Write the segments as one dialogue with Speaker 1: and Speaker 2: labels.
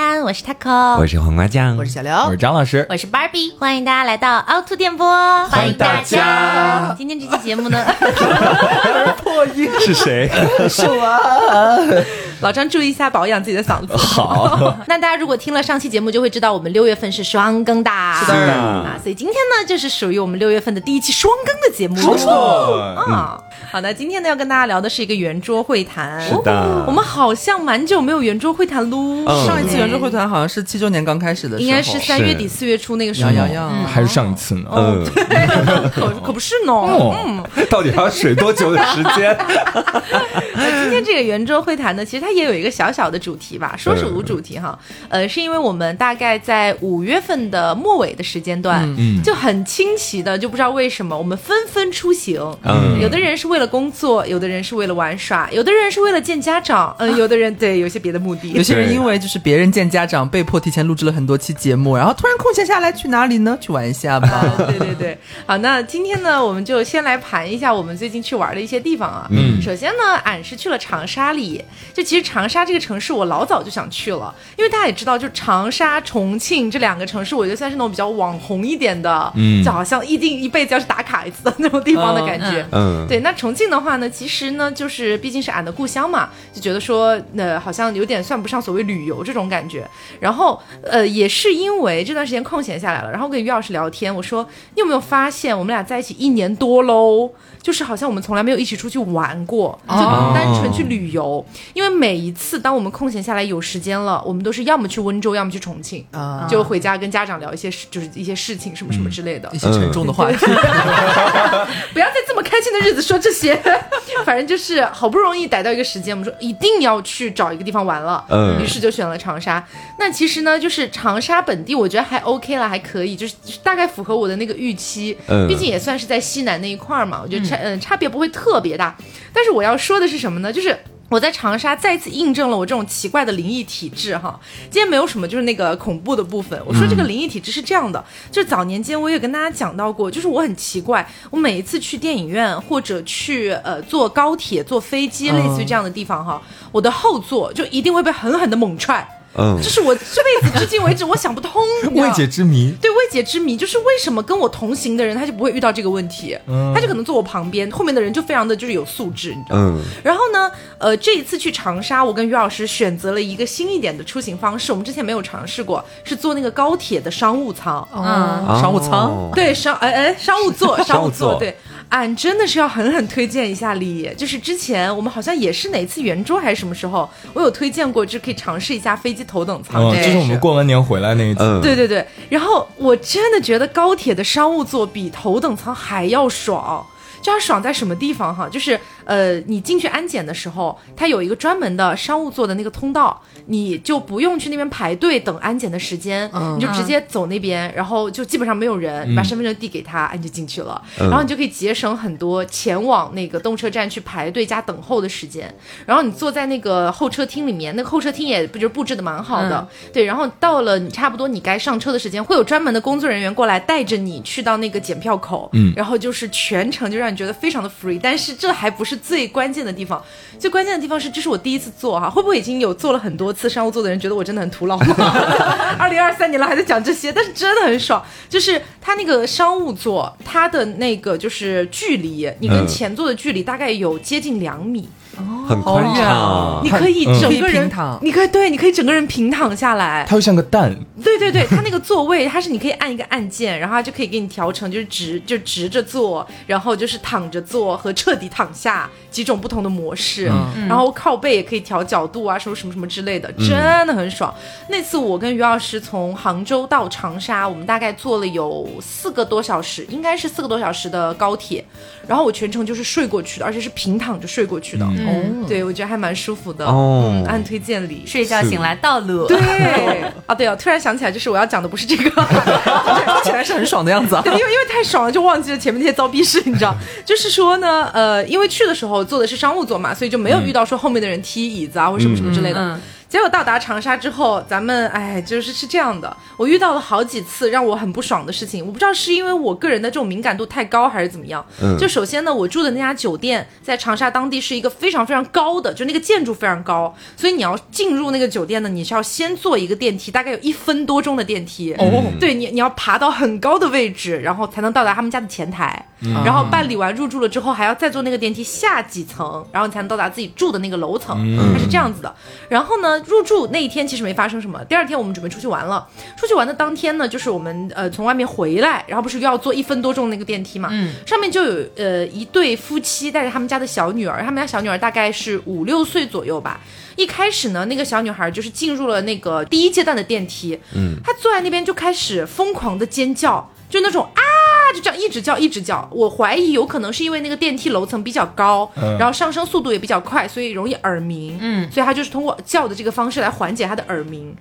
Speaker 1: 安，我是 Taco，
Speaker 2: 我是黄瓜酱，
Speaker 3: 我是小刘，
Speaker 4: 我是张老师，
Speaker 1: 我是 Barbie，欢迎大家来到凹凸电波，
Speaker 4: 欢迎大家。
Speaker 1: 今天这期节目呢，
Speaker 4: 破 音是谁？
Speaker 3: 是我。
Speaker 1: 老张注意一下保养自己的嗓子。
Speaker 4: 好，
Speaker 1: 那大家如果听了上期节目，就会知道我们六月份是双更的，
Speaker 4: 是的。
Speaker 1: 啊，所以今天呢，就是属于我们六月份的第一期双更的节目。
Speaker 4: 没错，
Speaker 1: 啊，好的，今天呢要跟大家聊的是一个圆桌会谈。
Speaker 2: 是的
Speaker 1: 我们好像蛮久没有圆桌会谈喽。
Speaker 2: 嗯
Speaker 3: 上一次圆桌会谈好像是七周年刚开始的时候，
Speaker 1: 应该是三月底四月初那个时候。
Speaker 3: 呀呀呀！
Speaker 4: 还是上一次呢？
Speaker 2: 嗯，
Speaker 1: 可可不是呢。
Speaker 4: 哦
Speaker 1: 嗯，
Speaker 2: 到底还要水多久的时间？
Speaker 1: 那今天这个圆桌会谈呢，其实它也有一个小小的主题吧，说是无主题哈。呃，是因为我们大概在五月份的末尾的时间段，
Speaker 4: 嗯
Speaker 1: 就很清奇的，就不知道为什么我们纷纷出行。
Speaker 2: 嗯
Speaker 1: 有的人是为了工作，有的人是为了玩耍，有的人是为了见家长，嗯、有的人对有些别的目的。
Speaker 3: 有些人因为就是别人见家长，被迫提前录制了很多期节目，然后突然空闲下来，去哪里呢？去玩一下吧。
Speaker 1: 啊，对对对，好，那今天呢，我们就先来盘一下我们最近去玩的一些地方啊。
Speaker 4: 嗯
Speaker 1: 首先呢，俺是去了长沙里，就其实长沙这个城市我老早就想去了，因为大家也知道，就长沙、重庆这两个城市，我觉得算是那种比较网红一点的，
Speaker 4: 嗯
Speaker 1: 就好像一定一辈子要去打卡一次的那种地方的感觉。
Speaker 2: 嗯，
Speaker 1: 对，那重庆的话呢，其实呢，就是毕竟是俺的故乡嘛，就觉得说，呃，好像有点算不上所谓旅游这种感觉。然后，呃，也是因为这段时间空闲下来了，然后跟于老师聊天，我说，你有没有发现我们俩在一起一年多喽？就是好像我们从来没有一起出去玩过，就单纯去旅游。因为每一次当我们空闲下来有时间了，我们都是要么去温州，要么去重庆，
Speaker 3: 啊，
Speaker 1: 就回家跟家长聊一些事，就是一些事情什么什么之类的。
Speaker 3: 一些沉重的话题。
Speaker 1: 不要在这么开心的日子说这些，反正就是好不容易逮到一个时间，我们说一定要去找一个地方玩了，
Speaker 2: 嗯
Speaker 1: 于是就选了长沙。那其实呢，就是长沙本地，我觉得还 OK 了，还可以，就是大概符合我的那个预期，
Speaker 2: 嗯
Speaker 1: 毕竟也算是在西南那一块儿嘛，我觉得差嗯、差别不会特别大。但是我要说的是什么呢？就是。我在长沙再次印证了我这种奇怪的灵异体质哈。今天没有什么就是那个恐怖的部分。我说这个灵异体质是这样的，就是早年间我也跟大家讲到过，就是我很奇怪，我每一次去电影院或者去呃坐高铁、坐飞机，
Speaker 3: 嗯
Speaker 1: 类似于这样的地方哈，我的后座就一定会被狠狠的猛踹。
Speaker 2: 嗯
Speaker 1: 这是我这辈子至今为止我想不通，
Speaker 4: 未解之谜。
Speaker 1: 对未解之谜，就是为什么跟我同行的人他就不会遇到这个问题，他就可能坐我旁边，后面的人就非常的就是有素质，你知道吗？
Speaker 2: 嗯
Speaker 1: 然后呢，呃，这一次去长沙，我跟于老师选择了一个新一点的出行方式，我们之前没有尝试过，是坐那个高铁的商务舱。
Speaker 3: 嗯，商务舱。
Speaker 2: 哦
Speaker 1: 对商哎哎商务座 商务
Speaker 2: 座
Speaker 1: 对，俺真的是要狠狠推荐一下李，就是之前我们好像也是哪次圆桌还是什么时候，我有推荐过，就可以尝试一下飞机头等舱。
Speaker 4: 嗯，
Speaker 1: 这
Speaker 4: 就是我们过完年回来那一次。
Speaker 2: 嗯，
Speaker 1: 对对对，然后我真的觉得高铁的商务座比头等舱还要爽。就它爽在什么地方哈？就是呃，你进去安检的时候，它有一个专门的商务座的那个通道，你就不用去那边排队等安检的时间，
Speaker 3: 嗯
Speaker 1: 你就直接走那边，然后就基本上没有人，你把身份证递给他，哎你就进去了，然后你就可以节省很多前往那个动车站去排队加等候的时间。然后你坐在那个候车厅里面，那个候车厅也不就是布置的蛮好的，对。然后到了你差不多你该上车的时间，会有专门的工作人员过来带着你去到那个检票口，
Speaker 4: 嗯
Speaker 1: 然后就是全程就让你觉得非常的 free。但是这还不是最关键的地方，最关键的地方是这是我第一次坐哈，会不会已经有坐了很多次商务座的人觉得我真的很徒劳？二零二三年了还在讲这些，但是真的很爽，就是它那个商务座，它的那个就是距离，你跟
Speaker 2: 嗯
Speaker 1: 前座的距离大概有接近两米。
Speaker 2: 很宽敞。
Speaker 3: 哦，
Speaker 1: 你可以
Speaker 4: 嗯。
Speaker 1: 整个人你可以对，你可以整个人平躺下来。
Speaker 4: 它会像个蛋，
Speaker 1: 对对对，它那个座位，它是你可以按一个按键，然后它就可以给你调成就是直就直着坐，然后就是躺着坐和彻底躺下几种不同的模式。
Speaker 3: 嗯
Speaker 1: 然后靠背也可以调角度啊，什么什么什么之类的，真的很爽。那次我跟于老师从杭州到长沙，我们大概坐了有四个多小时，应该是四个多小时的高铁，然后我全程就是睡过去的，而且是平躺着睡过去的。
Speaker 3: 哦，
Speaker 1: 对，我觉得还蛮舒服的。
Speaker 2: 哦
Speaker 1: 嗯，按推荐里。
Speaker 5: 睡觉醒来道路。
Speaker 1: 对啊，对啊，突然想起来，就是我要讲的不是这个，
Speaker 3: 听 起来是很爽的样子啊。
Speaker 1: 对，因为因为太爽了，就忘记了前面那些遭逼事，你知道？就是说呢，呃，因为去的时候坐的是商务座嘛，所以就没有遇到说后面的人踢椅子啊或者什么什么之类的。
Speaker 5: 嗯
Speaker 1: 结果到达长沙之后，咱们哎，就是是这样的，我遇到了好几次让我很不爽的事情。我不知道是因为我个人的这种敏感度太高，还是怎么样。
Speaker 2: 嗯
Speaker 1: 就首先呢，我住的那家酒店在长沙当地是一个非常非常高的，就那个建筑非常高，所以你要进入那个酒店呢，你是要先坐一个电梯，大概有一分多钟的电梯。
Speaker 3: 哦
Speaker 1: 对你，你要爬到很高的位置，然后才能到达他们家的前台。然后办理完入住了之后，还要再坐那个电梯下几层，然后你才能到达自己住的那个楼层。它是这样子的。然后呢，入住那一天其实没发生什么。第二天我们准备出去玩了。出去玩的当天呢，就是我们呃从外面回来，然后不是又要坐一分多钟那个电梯嘛？嗯，上面就有呃一对夫妻带着他们家的小女儿，他们家小女儿大概是五六岁左右吧。一开始呢，那个小女孩就是进入了那个第一阶段的电梯，嗯，她坐在那边就开始疯狂的尖叫，就那种啊。就这样一直叫一直叫，我怀疑有可能是因为那个电梯楼层比较高，
Speaker 4: 嗯
Speaker 1: 然后上升速度也比较快，所以容易耳鸣。嗯，所以他就是通过叫的这个方式来缓解他的耳鸣。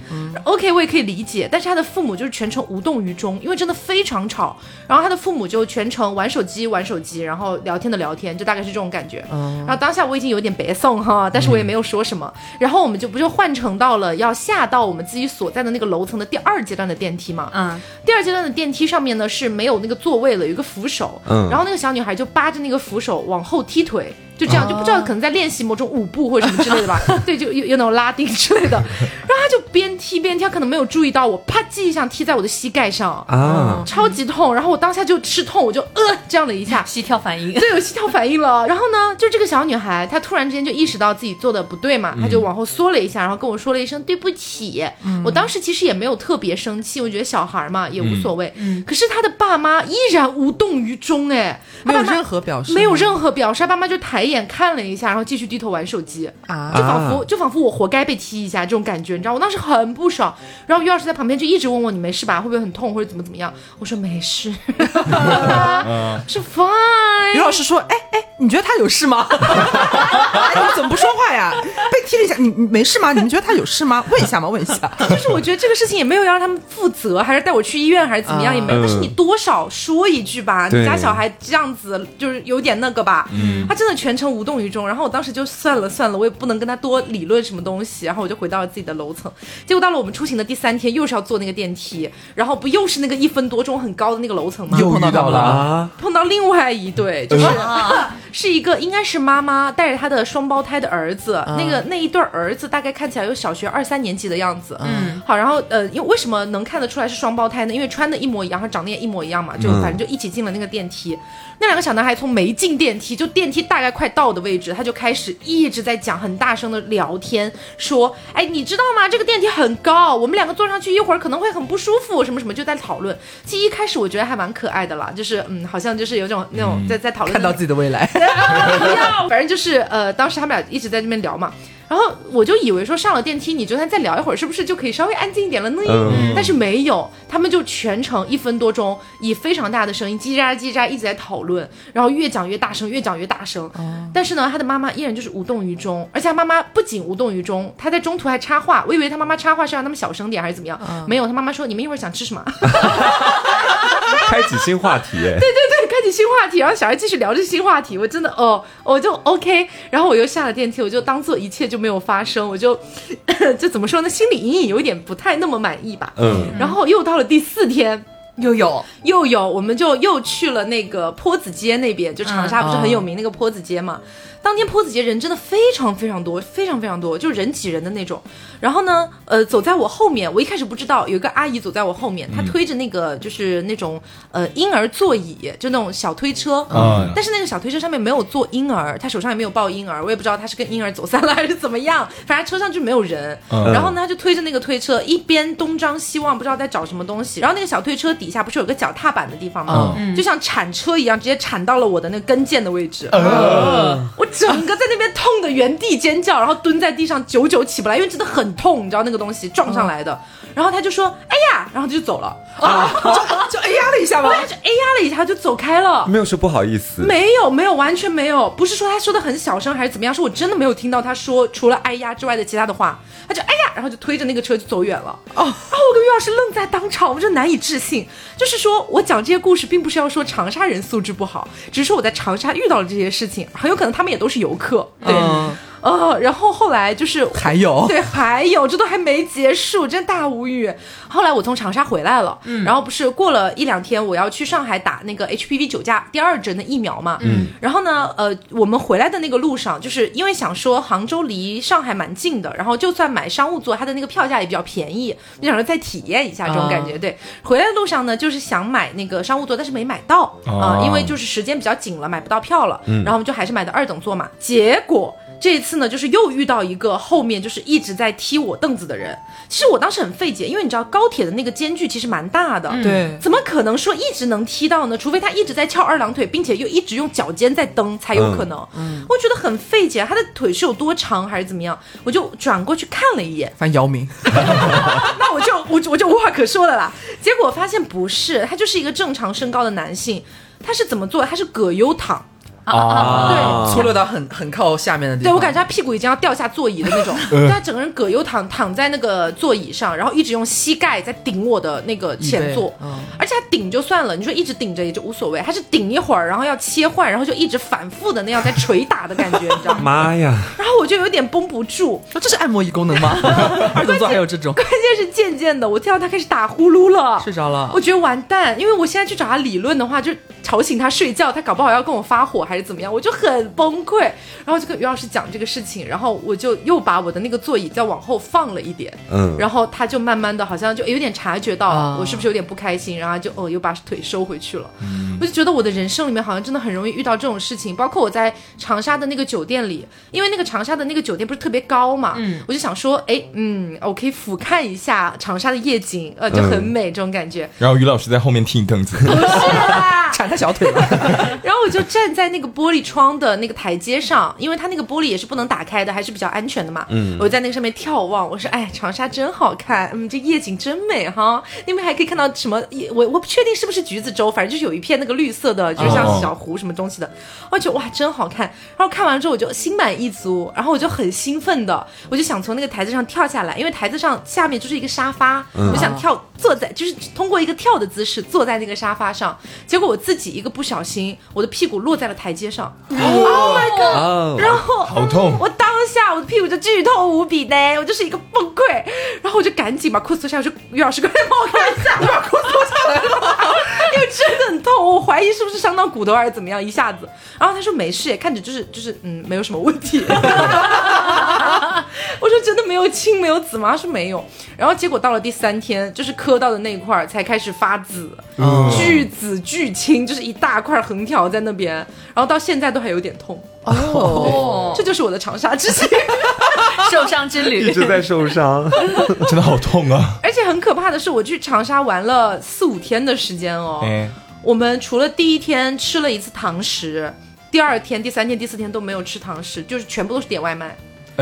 Speaker 1: OK，我也可以理解，但是他的父母就是全程无动于衷，因为真的非常吵。然后他的父母就全程玩手机玩手机，然后聊天的聊天，就大概是这种感觉。然后当下我已经有点白送哈，但是我也没有说什么。然后我们就不就换乘到了要下到我们自己所在的那个楼层的第二阶段的电梯嘛。
Speaker 5: 嗯，
Speaker 1: 第二阶段的电梯上面呢是没有那个座位了，有一个扶手。
Speaker 2: 嗯
Speaker 1: 然后那个小女孩就扒着那个扶手往后踢腿。就这样，就不知道可能在练习某种舞步或者什么之类的吧，对，就有有那种拉丁之类的，然后她就边踢边踢，她可能没有注意到我，啪叽一下踢在我的膝盖上，
Speaker 2: 啊，
Speaker 1: 超级痛，然后我当下就吃痛，我就呃这样了一下，
Speaker 5: 膝跳反应。
Speaker 1: 对，有膝跳反应了。然后呢，就这个小女孩，她突然之间就意识到自己做的不对嘛，她就往后缩了一下，然后跟我说了一声对不起。我当时其实也没有特别生气，我觉得小孩嘛也无所谓。嗯可是她的爸妈依然无动于衷，哎，
Speaker 3: 没有任何表示，
Speaker 1: 没有任何表示，他爸妈就抬眼看了一下，然后继续低头玩手机。
Speaker 3: 啊
Speaker 1: 就仿佛就仿佛我活该被踢一下这种感觉，你知道，我当时很不爽。然后于老师在旁边就一直问我你没事吧，会不会很痛或者怎么怎么样？我说没事，是 fine。
Speaker 3: 于老师说：“哎哎，你觉得他有事吗？哎，你怎么不说话呀？被踢了一下，你你没事吗？你们觉得他有事吗？问一下嘛，问一下。
Speaker 1: 就是我觉得这个事情也没有要让他们负责，还是带我去医院，还是怎么样，
Speaker 3: 啊
Speaker 1: 也没有。但是你多少说一句吧，你家小孩这样子就是有点那个吧。嗯他真的全程无动于衷。然后我当时就算了算了，我也不能跟他多理论什么东西。然后我就回到了自己的楼层。结果到了我们出行的第三天，又是要坐那个电梯，然后不又是那个一分多钟很高的那个楼层吗？
Speaker 3: 又碰到了
Speaker 2: 啊，
Speaker 1: 碰到另外一对，就是、是一个应该是妈妈带着她的双胞胎的儿子，那个那一对儿子大概看起来有小学二三年级的样子，嗯，好，然后呃，因为为什么能看得出来是双胞胎呢？因为穿的一模一样，他长得也一模一样嘛，就反正就一起进了那个电梯。那两个小男孩从没进电梯，就电梯大概快到的位置，他就开始一直在讲很大声的聊天，说，哎，你知道吗？这个电梯很高，我们两个坐上去一会儿可能会很不舒服，什么什么，就在讨论。其实一开始我觉得还蛮可爱的啦，就是嗯，好像就是有种那种在在讨论
Speaker 3: 看到自己的未来，
Speaker 1: 不要，反正就是呃，当时他们俩一直在这边聊嘛，然后我就以为说上了电梯，你就算再聊一会儿，是不是就可以稍微安静一点了呢？
Speaker 2: 嗯。
Speaker 1: 但是没有，他们就全程一分多钟，以非常大的声音叽喳叽喳一直在讨论，然后越讲越大声，越讲越大声。但是呢，他的妈妈依然就是无动于衷，而且他妈妈不仅无动于衷，他在中途还插话，我以为他妈妈插话是让他们小声点还是怎么样，没有，他妈妈说你们一会儿想吃什么？
Speaker 2: 开启新话题，哎，
Speaker 1: 对对，开启新话题，然后小孩继续聊这新话题，我真的哦，我就 OK，然后我又下了电梯，我就当做一切就没有发生，我就 就怎么说呢，心里隐隐有一点不太那么满意吧。
Speaker 2: 嗯，
Speaker 1: 然后又到了第四天，
Speaker 5: 又有
Speaker 1: 又有，我们就又去了那个坡子街那边，就长沙不是很
Speaker 3: 嗯
Speaker 1: 有名那个坡子街嘛。当天坡子节人真的非常非常多，非常非常多，就是人挤人的那种。然后呢，呃，走在我后面，我一开始不知道有一个阿姨走在我后面，她推着那个就是那种呃婴儿座椅，就那种小推车。
Speaker 4: 嗯
Speaker 1: 但是那个小推车上面没有坐婴儿，她手上也没有抱婴儿，我也不知道她是跟婴儿走散了还是怎么样，反正车上就没有人。
Speaker 4: 嗯
Speaker 1: 然后呢，她就推着那个推车，一边东张西望，不知道在找什么东西。然后那个小推车底下不是有个脚踏板的地方吗？就像铲车一样，直接铲到了我的那个跟腱的位置。我整个在那边痛的原地尖叫，然后蹲在地上久久起不来，因为真的很痛，你知道那个东西撞上来的。然后他就说：“哎呀！”然后他就走了啊，
Speaker 3: 就就哎呀了一下吗？
Speaker 1: 就哎呀了一下就走开了。
Speaker 2: 没有说不好意思，
Speaker 1: 没有，没有，完全没有。不是说他说的很小声还是怎么样，是我真的没有听到他说除了“哎呀”之外的其他的话。他就哎呀，然后就推着那个车就走远了。哦，然后我跟于老师愣在当场，我真难以置信。就是说我讲这些故事，并不是要说长沙人素质不好，只是说我在长沙遇到了这些事情，很有可能他们也都是游客。对。
Speaker 3: 嗯
Speaker 1: 呃，然后后来就是
Speaker 3: 还有？
Speaker 1: 对，还有这都还没结束，真大无语。后来我从长沙回来了，
Speaker 3: 嗯。
Speaker 1: 然后不是过了一两天，我要去上海打那个 HPV 九价第二针的疫苗嘛，嗯，然后呢，呃，我们回来的那个路上，就是因为想说杭州离上海蛮近的，然后就算买商务座，它的那个票价也比较便宜，就想说再体验一下这种感觉。对，回来的路上呢，就是想买那个商务座，但是没买到啊、
Speaker 4: 哦
Speaker 1: 因为就是时间比较紧了，买不到票了，然后我们就还是买的二等座嘛，结果。这一次呢，就是又遇到一个后面就是一直在踢我凳子的人。其实我当时很费解，因为你知道高铁的那个间距其实蛮大的，
Speaker 3: 对
Speaker 1: 怎么可能说一直能踢到呢？除非他一直在翘二郎腿，并且又一直用脚尖在蹬才有可能。我觉得很费解，他的腿是有多长还是怎么样？我就转过去看了一眼，
Speaker 3: 翻姚明，
Speaker 1: 那我就我我就无话可说了啦。结果发现不是，他就是一个正常身高的男性，他是怎么做的？他是葛优躺。
Speaker 4: 啊，对
Speaker 3: 粗略到很很靠下面的地方。
Speaker 1: 对我感觉他屁股已经要掉下座椅的那种，他整个人葛优躺躺在那个座椅上，然后一直用膝盖在顶我的那个前座，
Speaker 3: 嗯
Speaker 1: 而且他顶就算了，你说一直顶着也就无所谓，他是顶一会儿，然后要切换，然后就一直反复的那样在捶打的感觉，你知道吗？
Speaker 2: 妈呀！
Speaker 1: 然后我就有点绷不住，
Speaker 3: 那这是按摩椅功能吗？二等座还有这种，
Speaker 1: 关键是渐渐的，我听到他开始打呼噜了，
Speaker 3: 睡着了
Speaker 1: 我。觉得完蛋，因为我现在去找他理论的话，就吵醒他睡觉，他搞不好要跟我发火还是怎么样，我就很崩溃。然后就跟于老师讲这个事情，然后我就又把我的那个座椅再往后放了一点，
Speaker 2: 嗯，
Speaker 1: 然后他就慢慢的好像就有点察觉到
Speaker 3: 啊
Speaker 1: 我是不是有点不开心，然后就哦又把腿收回去了。嗯我就觉得我的人生里面好像真的很容易遇到这种事情，包括我在长沙的那个酒店里，因为那个长沙的那个酒店不是特别高嘛，嗯我就想说，哎，嗯，我可以俯瞰一下长沙的夜景，呃，就很美这种感觉。
Speaker 4: 然后于老师在后面踢你凳子，
Speaker 1: 不是啦，
Speaker 3: 铲他小腿了，
Speaker 1: 然后我就站在那个玻璃窗的那个台阶上，因为它那个玻璃也是不能打开的，还是比较安全的嘛。嗯，我在那个上面眺望，我说：“哎，长沙真好看，嗯，这夜景真美哈。那边还可以看到什么？我我不确定是不是橘子洲，反正就是有一片那个绿色的，就是像小湖什么东西的。我就觉得哇，真好看。然后看完之后我就心满意足，然后我就很兴奋的，我就想从那个台子上跳下来，因为台子上下面就是一个沙发，我想跳坐在，就是通过一个跳的姿势坐在那个沙发上。结果我自己一个不小心，我的屁股落在了台阶上。Oh my god！
Speaker 2: 哦，
Speaker 1: 然后
Speaker 4: 好痛
Speaker 1: 我当下我的屁股就剧痛无比呢，我就是一个崩溃，然后我就赶紧把裤子脱下来，我说于老师快来帮我看一下，你把裤子脱下来了，因为真的很痛，我怀疑是不是伤到骨头还是怎么样，一下子。然后他说没事，看着就是就是嗯没有什么问题。我说真的没有青没有紫吗？他说没有。然后结果到了第三天，就是磕到的那一块儿才开始发紫，巨紫巨青，就是一大块横条在那边，然后到现在都还有点痛。
Speaker 3: 哦，
Speaker 1: 这就是我的长沙之行。
Speaker 5: 受伤之旅一，
Speaker 2: 直在受伤。
Speaker 4: 真的好痛啊！
Speaker 1: 而且很可怕的是，我去长沙玩了四五天的时间哦。
Speaker 4: 哎，
Speaker 1: 我们除了第一天吃了一次堂食，第二天、第三天、第四天都没有吃堂食，就是全部都是点外卖。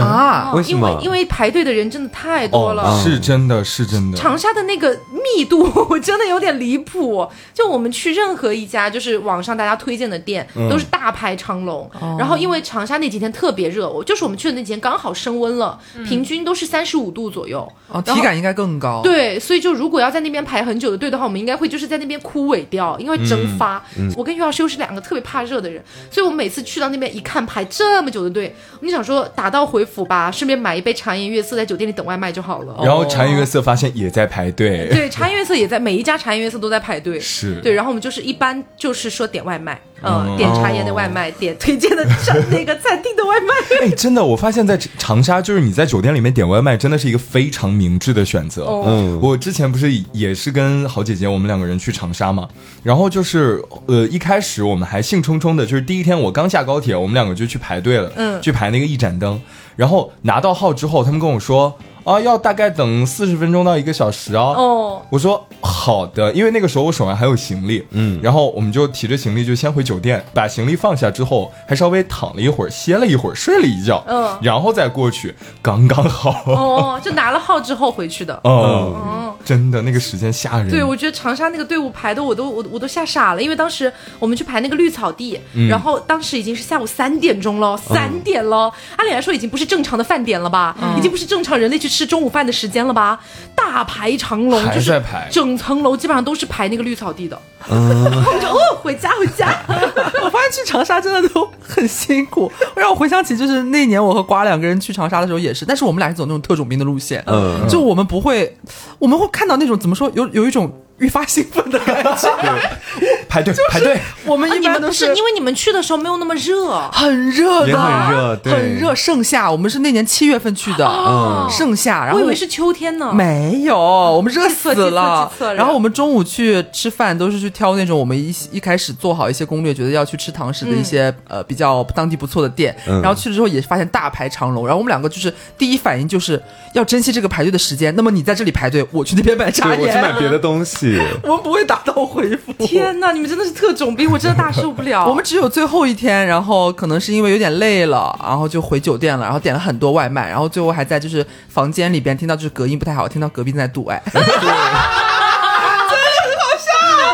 Speaker 3: 啊，
Speaker 2: 为什么
Speaker 1: 因为因为排队的人真的太多了。
Speaker 4: 哦，是真的，是真的。
Speaker 1: 长沙的那个密度 真的有点离谱，就我们去任何一家就是网上大家推荐的店，都是大排长龙。然后因为长沙那几天特别热，我就是我们去的那几天刚好升温了，平均都是三十五度左右。
Speaker 3: 哦，体感应该更高。，
Speaker 1: 对，所以就如果要在那边排很久的队的话，我们应该会就是在那边枯萎掉，因为蒸发。我跟于老师又是两个特别怕热的人，所以我们每次去到那边一看排这么久的队，我们就想说打道回府吧，顺便买一杯茶颜悦色，在酒店里等外卖就好了。
Speaker 4: 然后茶颜悦色发现也在排队，
Speaker 1: 对，茶颜悦色也在每一家茶颜悦色都在排队。
Speaker 4: 是
Speaker 1: 对，然后我们就是一般就是说点外卖，嗯，
Speaker 4: 嗯。
Speaker 1: 点茶颜的外卖，点推荐的餐那个餐厅的外卖。
Speaker 4: 哎，真的，我发现，在长沙，就是你在酒店里面点外卖，真的是一个非常明智的选择。
Speaker 1: 哦。
Speaker 2: 嗯，
Speaker 4: 我之前不是也是跟好姐姐我们两个人去长沙嘛，然后就是呃一开始我们还兴冲冲的，就是第一天我刚下高铁，我们两个就去排队了，
Speaker 1: 嗯。
Speaker 4: 去排那个一盏灯，然后拿到号之后，他们跟我说啊要大概等四十分钟到一个小时哦。
Speaker 1: 哦，
Speaker 4: 我说好的，因为那个时候我手上还有行李，
Speaker 2: 嗯
Speaker 4: 然后我们就提着行李就先回酒店，把行李放下之后，还稍微躺了一会儿，歇了一会儿，睡了一觉，
Speaker 1: 嗯
Speaker 4: 然后再过去，刚刚好。
Speaker 1: 哦，就拿了号之后回去的。
Speaker 4: 嗯，
Speaker 1: 哦。
Speaker 4: 真的那个时间吓人。
Speaker 1: 对，我觉得长沙那个队伍排的我都我我都吓傻了，因为当时我们去排那个绿草地，然后当时已经是下午三点钟了，三点了，按理来说已经不是正常的饭点了吧，已经不是正常人类去吃中午饭的时间了吧？大大排长龙，就是
Speaker 4: 在排。
Speaker 1: 整层楼基本上都是排那个绿草地的。然后 我就哦，回家回家。
Speaker 3: 我发现去长沙真的都很辛苦，让我回想起就是那年我和瓜两个人去长沙的时候也是，但是我们俩是走那种特种兵的路线，
Speaker 2: 嗯。
Speaker 3: 就我们不会，我们会看到那种怎么说，有有一种愈发兴奋的感觉。
Speaker 4: 排队排队，
Speaker 3: 我们
Speaker 1: 啊，
Speaker 3: 一般都
Speaker 1: 你们不是因为你们去的时候没有那么热。
Speaker 3: 很热的，
Speaker 2: 也很热对
Speaker 3: 很热，盛夏，我们是那年七月份去的，
Speaker 2: 嗯
Speaker 3: 盛夏，然后
Speaker 1: 我以为是秋天呢。
Speaker 3: 没有，我们热死了。
Speaker 1: 了
Speaker 3: 然后我们中午去吃饭都是去挑那种我们一一开始做好一些攻略，觉得要去吃堂食的一些、呃比较当地不错的店。
Speaker 2: 嗯
Speaker 3: 然后去了之后也发现大排长龙，然后我们两个就是第一反应就是要珍惜这个排队的时间。那么你在这里排队，我去那边买茶
Speaker 2: 对，我去，买别的东西。
Speaker 3: 我们不会打道回府。
Speaker 1: 天哪，你们真的是特种兵，我真的大受不了。
Speaker 3: 我们只有最后一天，然后可能是因为有点累了，然后就回酒店了，然后点了很多外卖，然后最后还在就是房间里边听到就是隔音不太好，听到隔壁正在度爱。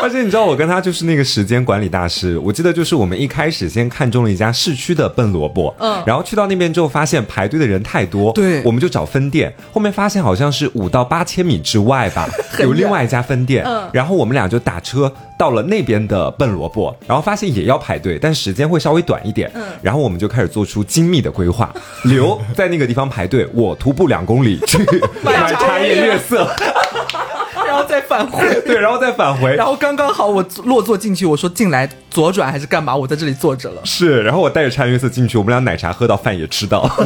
Speaker 2: 而且你知道，我跟他就是那个时间管理大师。我记得就是我们一开始先看中了一家市区的笨萝卜，嗯，然后去到那边之后，发现排队的人太多，
Speaker 3: 对。
Speaker 2: 我们就找分店。后面发现好像是五到八千米之外吧，有另外一家分店，
Speaker 1: 嗯。
Speaker 2: 然后我们俩就打车到了那边的笨萝卜，然后发现也要排队，但时间会稍微短一点，嗯，然后我们就开始做出精密的规划，留在那个地方排队，我徒步两公里去 买茶叶。月色，
Speaker 3: 然后再返回。
Speaker 2: 对，然后再返回，
Speaker 3: 然后刚刚好我落座进去，我说进来左转还是干嘛？我在这里坐着了。
Speaker 2: 是，然后我带着茶颜悦色进去，我们俩奶茶喝到，饭也吃到。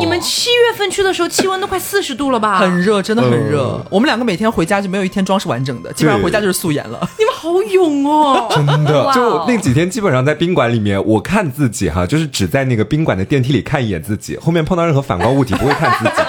Speaker 1: 你 你们七月份去的时候，气温都快四十度了吧？
Speaker 3: 很热，真的很热。
Speaker 2: 嗯
Speaker 3: 我们两个每天回家就没有一天妆是完整的，基本上回家就是素颜了。
Speaker 1: 你们好勇哦！
Speaker 4: 真的
Speaker 2: 就那几天，基本上在宾馆里面，我看自己哈，就是只在那个宾馆的电梯里看一眼自己，后面碰到任何反光物体不会看自己，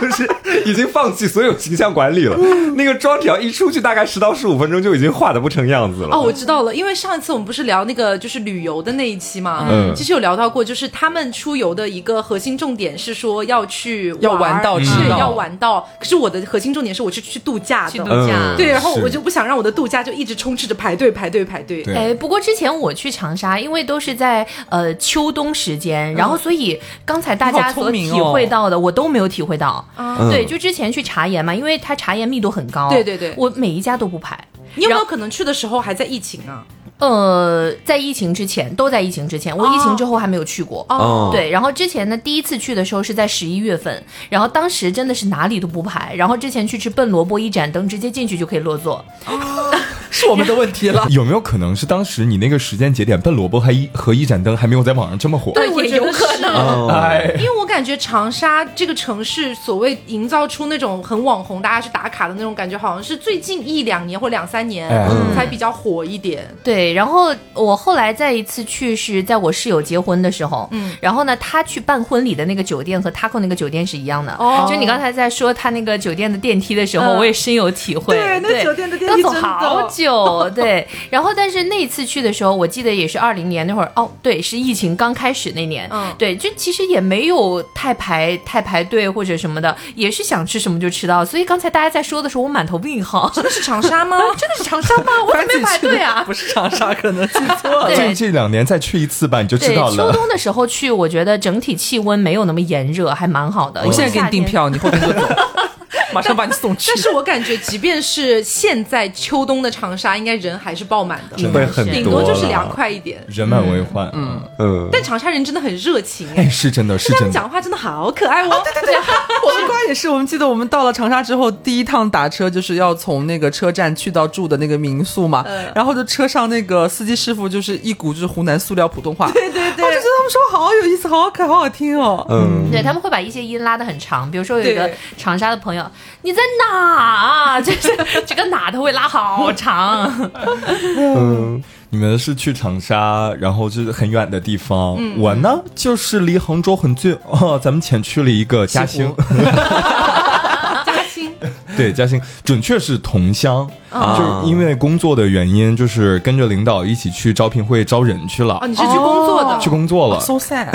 Speaker 2: 就是已经放弃所有形象管理了。那个妆只要一出去，大概十到十五分钟就已经化的不成样子了。
Speaker 1: 哦，我知道了，因为上一次我们不是聊那个就是旅游的那一期嘛，
Speaker 2: 嗯
Speaker 1: 其实有聊到过，就是他们出游的一个核心重点是说要去
Speaker 3: 要玩到
Speaker 1: 对
Speaker 3: 知道
Speaker 1: 要玩到。可是我的核心重点是我是去度假的，
Speaker 5: 去度假。
Speaker 2: 嗯
Speaker 1: 对，然后我就不想让我的度假就一直充斥着排队排队排队。
Speaker 4: 对
Speaker 5: 哎，不过之前我去长沙，因为都是在呃秋冬时间，然后所以刚才大家所体会到的，我都没有体会到。
Speaker 1: 啊
Speaker 5: 对，就之前去茶颜嘛，因为它茶颜密度很高，
Speaker 1: 对对对
Speaker 5: 我每一家都不排。
Speaker 1: 你有没有可能去的时候还在疫情啊？
Speaker 5: 呃，在疫情之前，都在疫情之前，我疫情之后还没有去过。
Speaker 2: 哦
Speaker 5: 对，然后之前呢，第一次去的时候是在十一月份，然后当时真的是哪里都不排，然后之前去吃笨萝卜一盏灯，直接进去就可以落座。
Speaker 3: 是我们的问题了。
Speaker 4: 有没有可能是当时你那个时间节点，笨萝卜还一和一盏灯还没有在网上这么火？
Speaker 1: 对，我
Speaker 5: 也
Speaker 1: 觉得是
Speaker 5: 有可能
Speaker 1: 因为我感觉长沙这个城市，所谓营造出那种很网红，大家去打卡的那种感觉，好像是最近一两年或两三年、
Speaker 4: 哎
Speaker 1: 才比较火一点。
Speaker 5: 对，然后我后来再一次去是在我室友结婚的时候，
Speaker 1: 嗯，
Speaker 5: 然后呢，他去办婚礼的那个酒店和 Taco 那个酒店是一样的。
Speaker 1: 哦
Speaker 5: 就你刚才在说他那个酒店的电梯的时候，
Speaker 1: 嗯
Speaker 5: 我也深有体会。
Speaker 1: 对那酒店的电梯
Speaker 5: 要走好久。对，然后但是那次去的时候，我记得也是二零年那会儿，哦，对，是疫情刚开始那年。
Speaker 1: 嗯
Speaker 5: 对，就其实也没有太排太排队或者什么的，也是想吃什么就吃到。所以刚才大家在说的时候，我满头问号。
Speaker 1: 真的是长沙吗？
Speaker 5: 真的是长沙吗？我怎么没排队啊？
Speaker 3: 不是长沙，可能记错了。
Speaker 5: 对
Speaker 4: 这这两年再去一次吧，你就知，道了。
Speaker 5: 秋冬的时候去，我觉得整体气温没有那么炎热，还蛮好的。
Speaker 3: 我现在给你订。票，你后天就走，马上把你送去。
Speaker 1: 但。是我感觉，即便是现在秋冬的长沙，应该人还是爆满的，
Speaker 2: 会很
Speaker 1: 顶
Speaker 2: 多顶
Speaker 1: 多就是凉。快一点。
Speaker 4: 人满为患，嗯，
Speaker 2: 嗯，
Speaker 1: 但长沙人真的很热情
Speaker 4: 哎，
Speaker 1: 哎，
Speaker 4: 是真的，是
Speaker 1: 他
Speaker 4: 真的。
Speaker 1: 们讲话真的好可爱哦。对对对，
Speaker 3: 我们瓜也是，我们记得我们到了长沙之后，第一趟打车就是要从那个车站去到住的那个民宿嘛，
Speaker 1: 嗯。
Speaker 3: 然后就车上那个司机师傅就是一股就是湖南塑料普通话，
Speaker 1: 对对对。
Speaker 3: 我就觉得他们说好有意思，好好看，好好听哦。
Speaker 2: 嗯，
Speaker 5: 对他们会把一些音拉得很长，比如说有一个长沙的朋友，你在哪啊？就是 这个哪他会拉好长。
Speaker 2: 嗯，
Speaker 4: 你们是去长沙，然后就是很远的地方。
Speaker 1: 嗯
Speaker 4: 我呢，就是离杭州很近哦，咱们前去了一个嘉兴，
Speaker 1: 嘉兴
Speaker 4: 对嘉兴，准确是同乡，
Speaker 1: 哦
Speaker 4: 就是因为工作的原因，就是跟着领导一起去招聘会招人去了。
Speaker 1: 哦，你是去工作的？
Speaker 4: 去工作了
Speaker 3: ，So sad，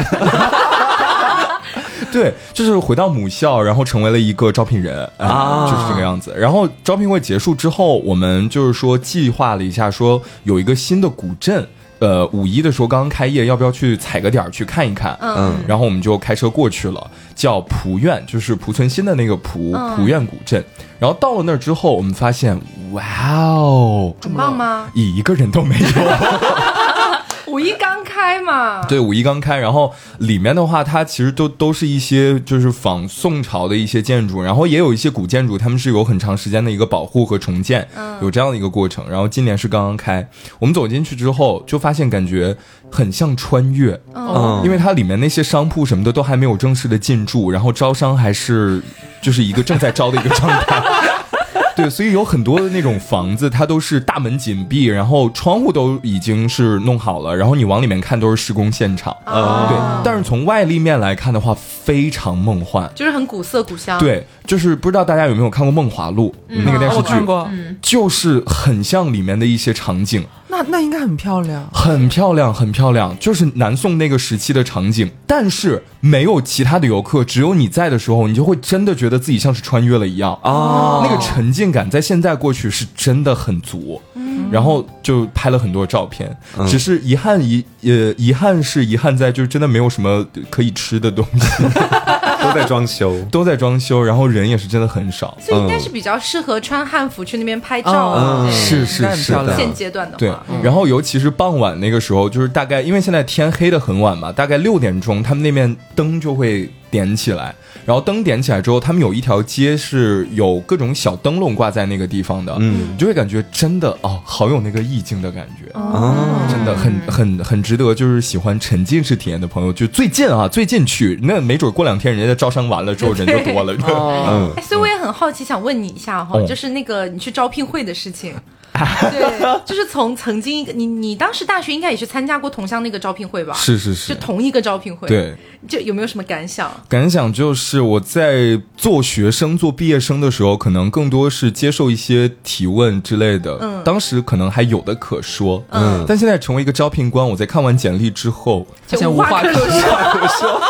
Speaker 4: 对，就是回到母校，然后成为了一个招聘人啊、
Speaker 2: 啊
Speaker 4: 就是这个样子。然后招聘会结束之后，我们就是说计划了一下，说有一个新的古镇呃五一的时候刚刚开业，要不要去踩个点儿去看一看？
Speaker 2: 嗯
Speaker 4: 然后我们就开车过去了，叫蒲苑，就是濮存昕的那个蒲
Speaker 1: 嗯
Speaker 4: 蒲苑古镇。然后到了那儿之后，我们发现，哇哦，
Speaker 1: 很棒吗？
Speaker 4: 一个人都没有。
Speaker 1: 五一刚开嘛，
Speaker 4: 对，五一刚开，然后里面的话，它其实都都是一些就是仿宋朝的一些建筑，然后也有一些古建筑，他们是有很长时间的一个保护和重建，有这样的一个过程。然后今年是刚刚开，我们走进去之后就发现感觉很像穿越，
Speaker 2: 嗯。
Speaker 4: 因为它里面那些商铺什么的都还没有正式的进驻，然后招商还是就是一个正在招的一个状态。对，所以有很多的那种房子，它都是大门紧闭，然后窗户都已经是弄好了，然后你往里面看都是施工现场。
Speaker 1: 哦
Speaker 4: 对，但是从外立面来看的话，非常梦幻。
Speaker 1: 就是很古色古香。，
Speaker 4: 对，就是不知道大家有没有看过《梦华录》那个电视剧，
Speaker 3: 我看过，
Speaker 4: 就是很像里面的一些场景，
Speaker 3: 那那应该很漂亮。
Speaker 4: 很漂亮，很漂亮，就是南宋那个时期的场景。但是没有其他的游客，只有你在的时候，你就会真的觉得自己像是穿越了一样。
Speaker 2: 哦
Speaker 4: 那个沉浸感在现在过去是真的很足，然后就拍了很多照片，
Speaker 2: 嗯
Speaker 4: 只是遗憾遗呃遗憾是遗憾在就是真的没有什么可以吃的东西，
Speaker 2: 都 在装修。
Speaker 4: 都在装修，然后人也是真的很少。
Speaker 1: 所以应该是比较适合穿汉服去那边拍照
Speaker 3: 嗯。
Speaker 4: 是是是
Speaker 1: 现阶段的
Speaker 4: 对
Speaker 1: 话，，
Speaker 4: 然后尤其是傍晚那个时候，就是大概因为现在天黑的很晚嘛，大概六点钟，他们那边灯就会点起来。然后灯点起来之后，他们有一条街是有各种小灯笼挂在那个地方的，
Speaker 2: 嗯
Speaker 4: 你就会感觉真的哦，好有那个意境的感觉。
Speaker 2: 哦，
Speaker 4: 真的很很很值得，就是喜欢沉浸式体验的朋友，就最近啊，最近去，那没准过两天人家招商完了之后人就多了。
Speaker 3: 哦，
Speaker 2: 嗯
Speaker 1: 哎，所以我也很好奇，想问你一下哈，
Speaker 4: 哦
Speaker 1: 就是那个你去招聘会的事情。对，就是从曾经一个你你当时大学应该也是参加过同乡那个招聘会吧？
Speaker 4: 是是是
Speaker 1: 就，同一个招聘会。，
Speaker 4: 对。
Speaker 1: 就有没有什么感想？
Speaker 4: 感想就是我在做学生、做毕业生的时候，可能更多是接受一些提问之类的。
Speaker 1: 嗯
Speaker 4: 当时可能还有的可说。
Speaker 2: 嗯
Speaker 4: 但现在成为一个招聘官，我在看完简历之后，
Speaker 3: 发现无话可
Speaker 1: 说。
Speaker 3: 说。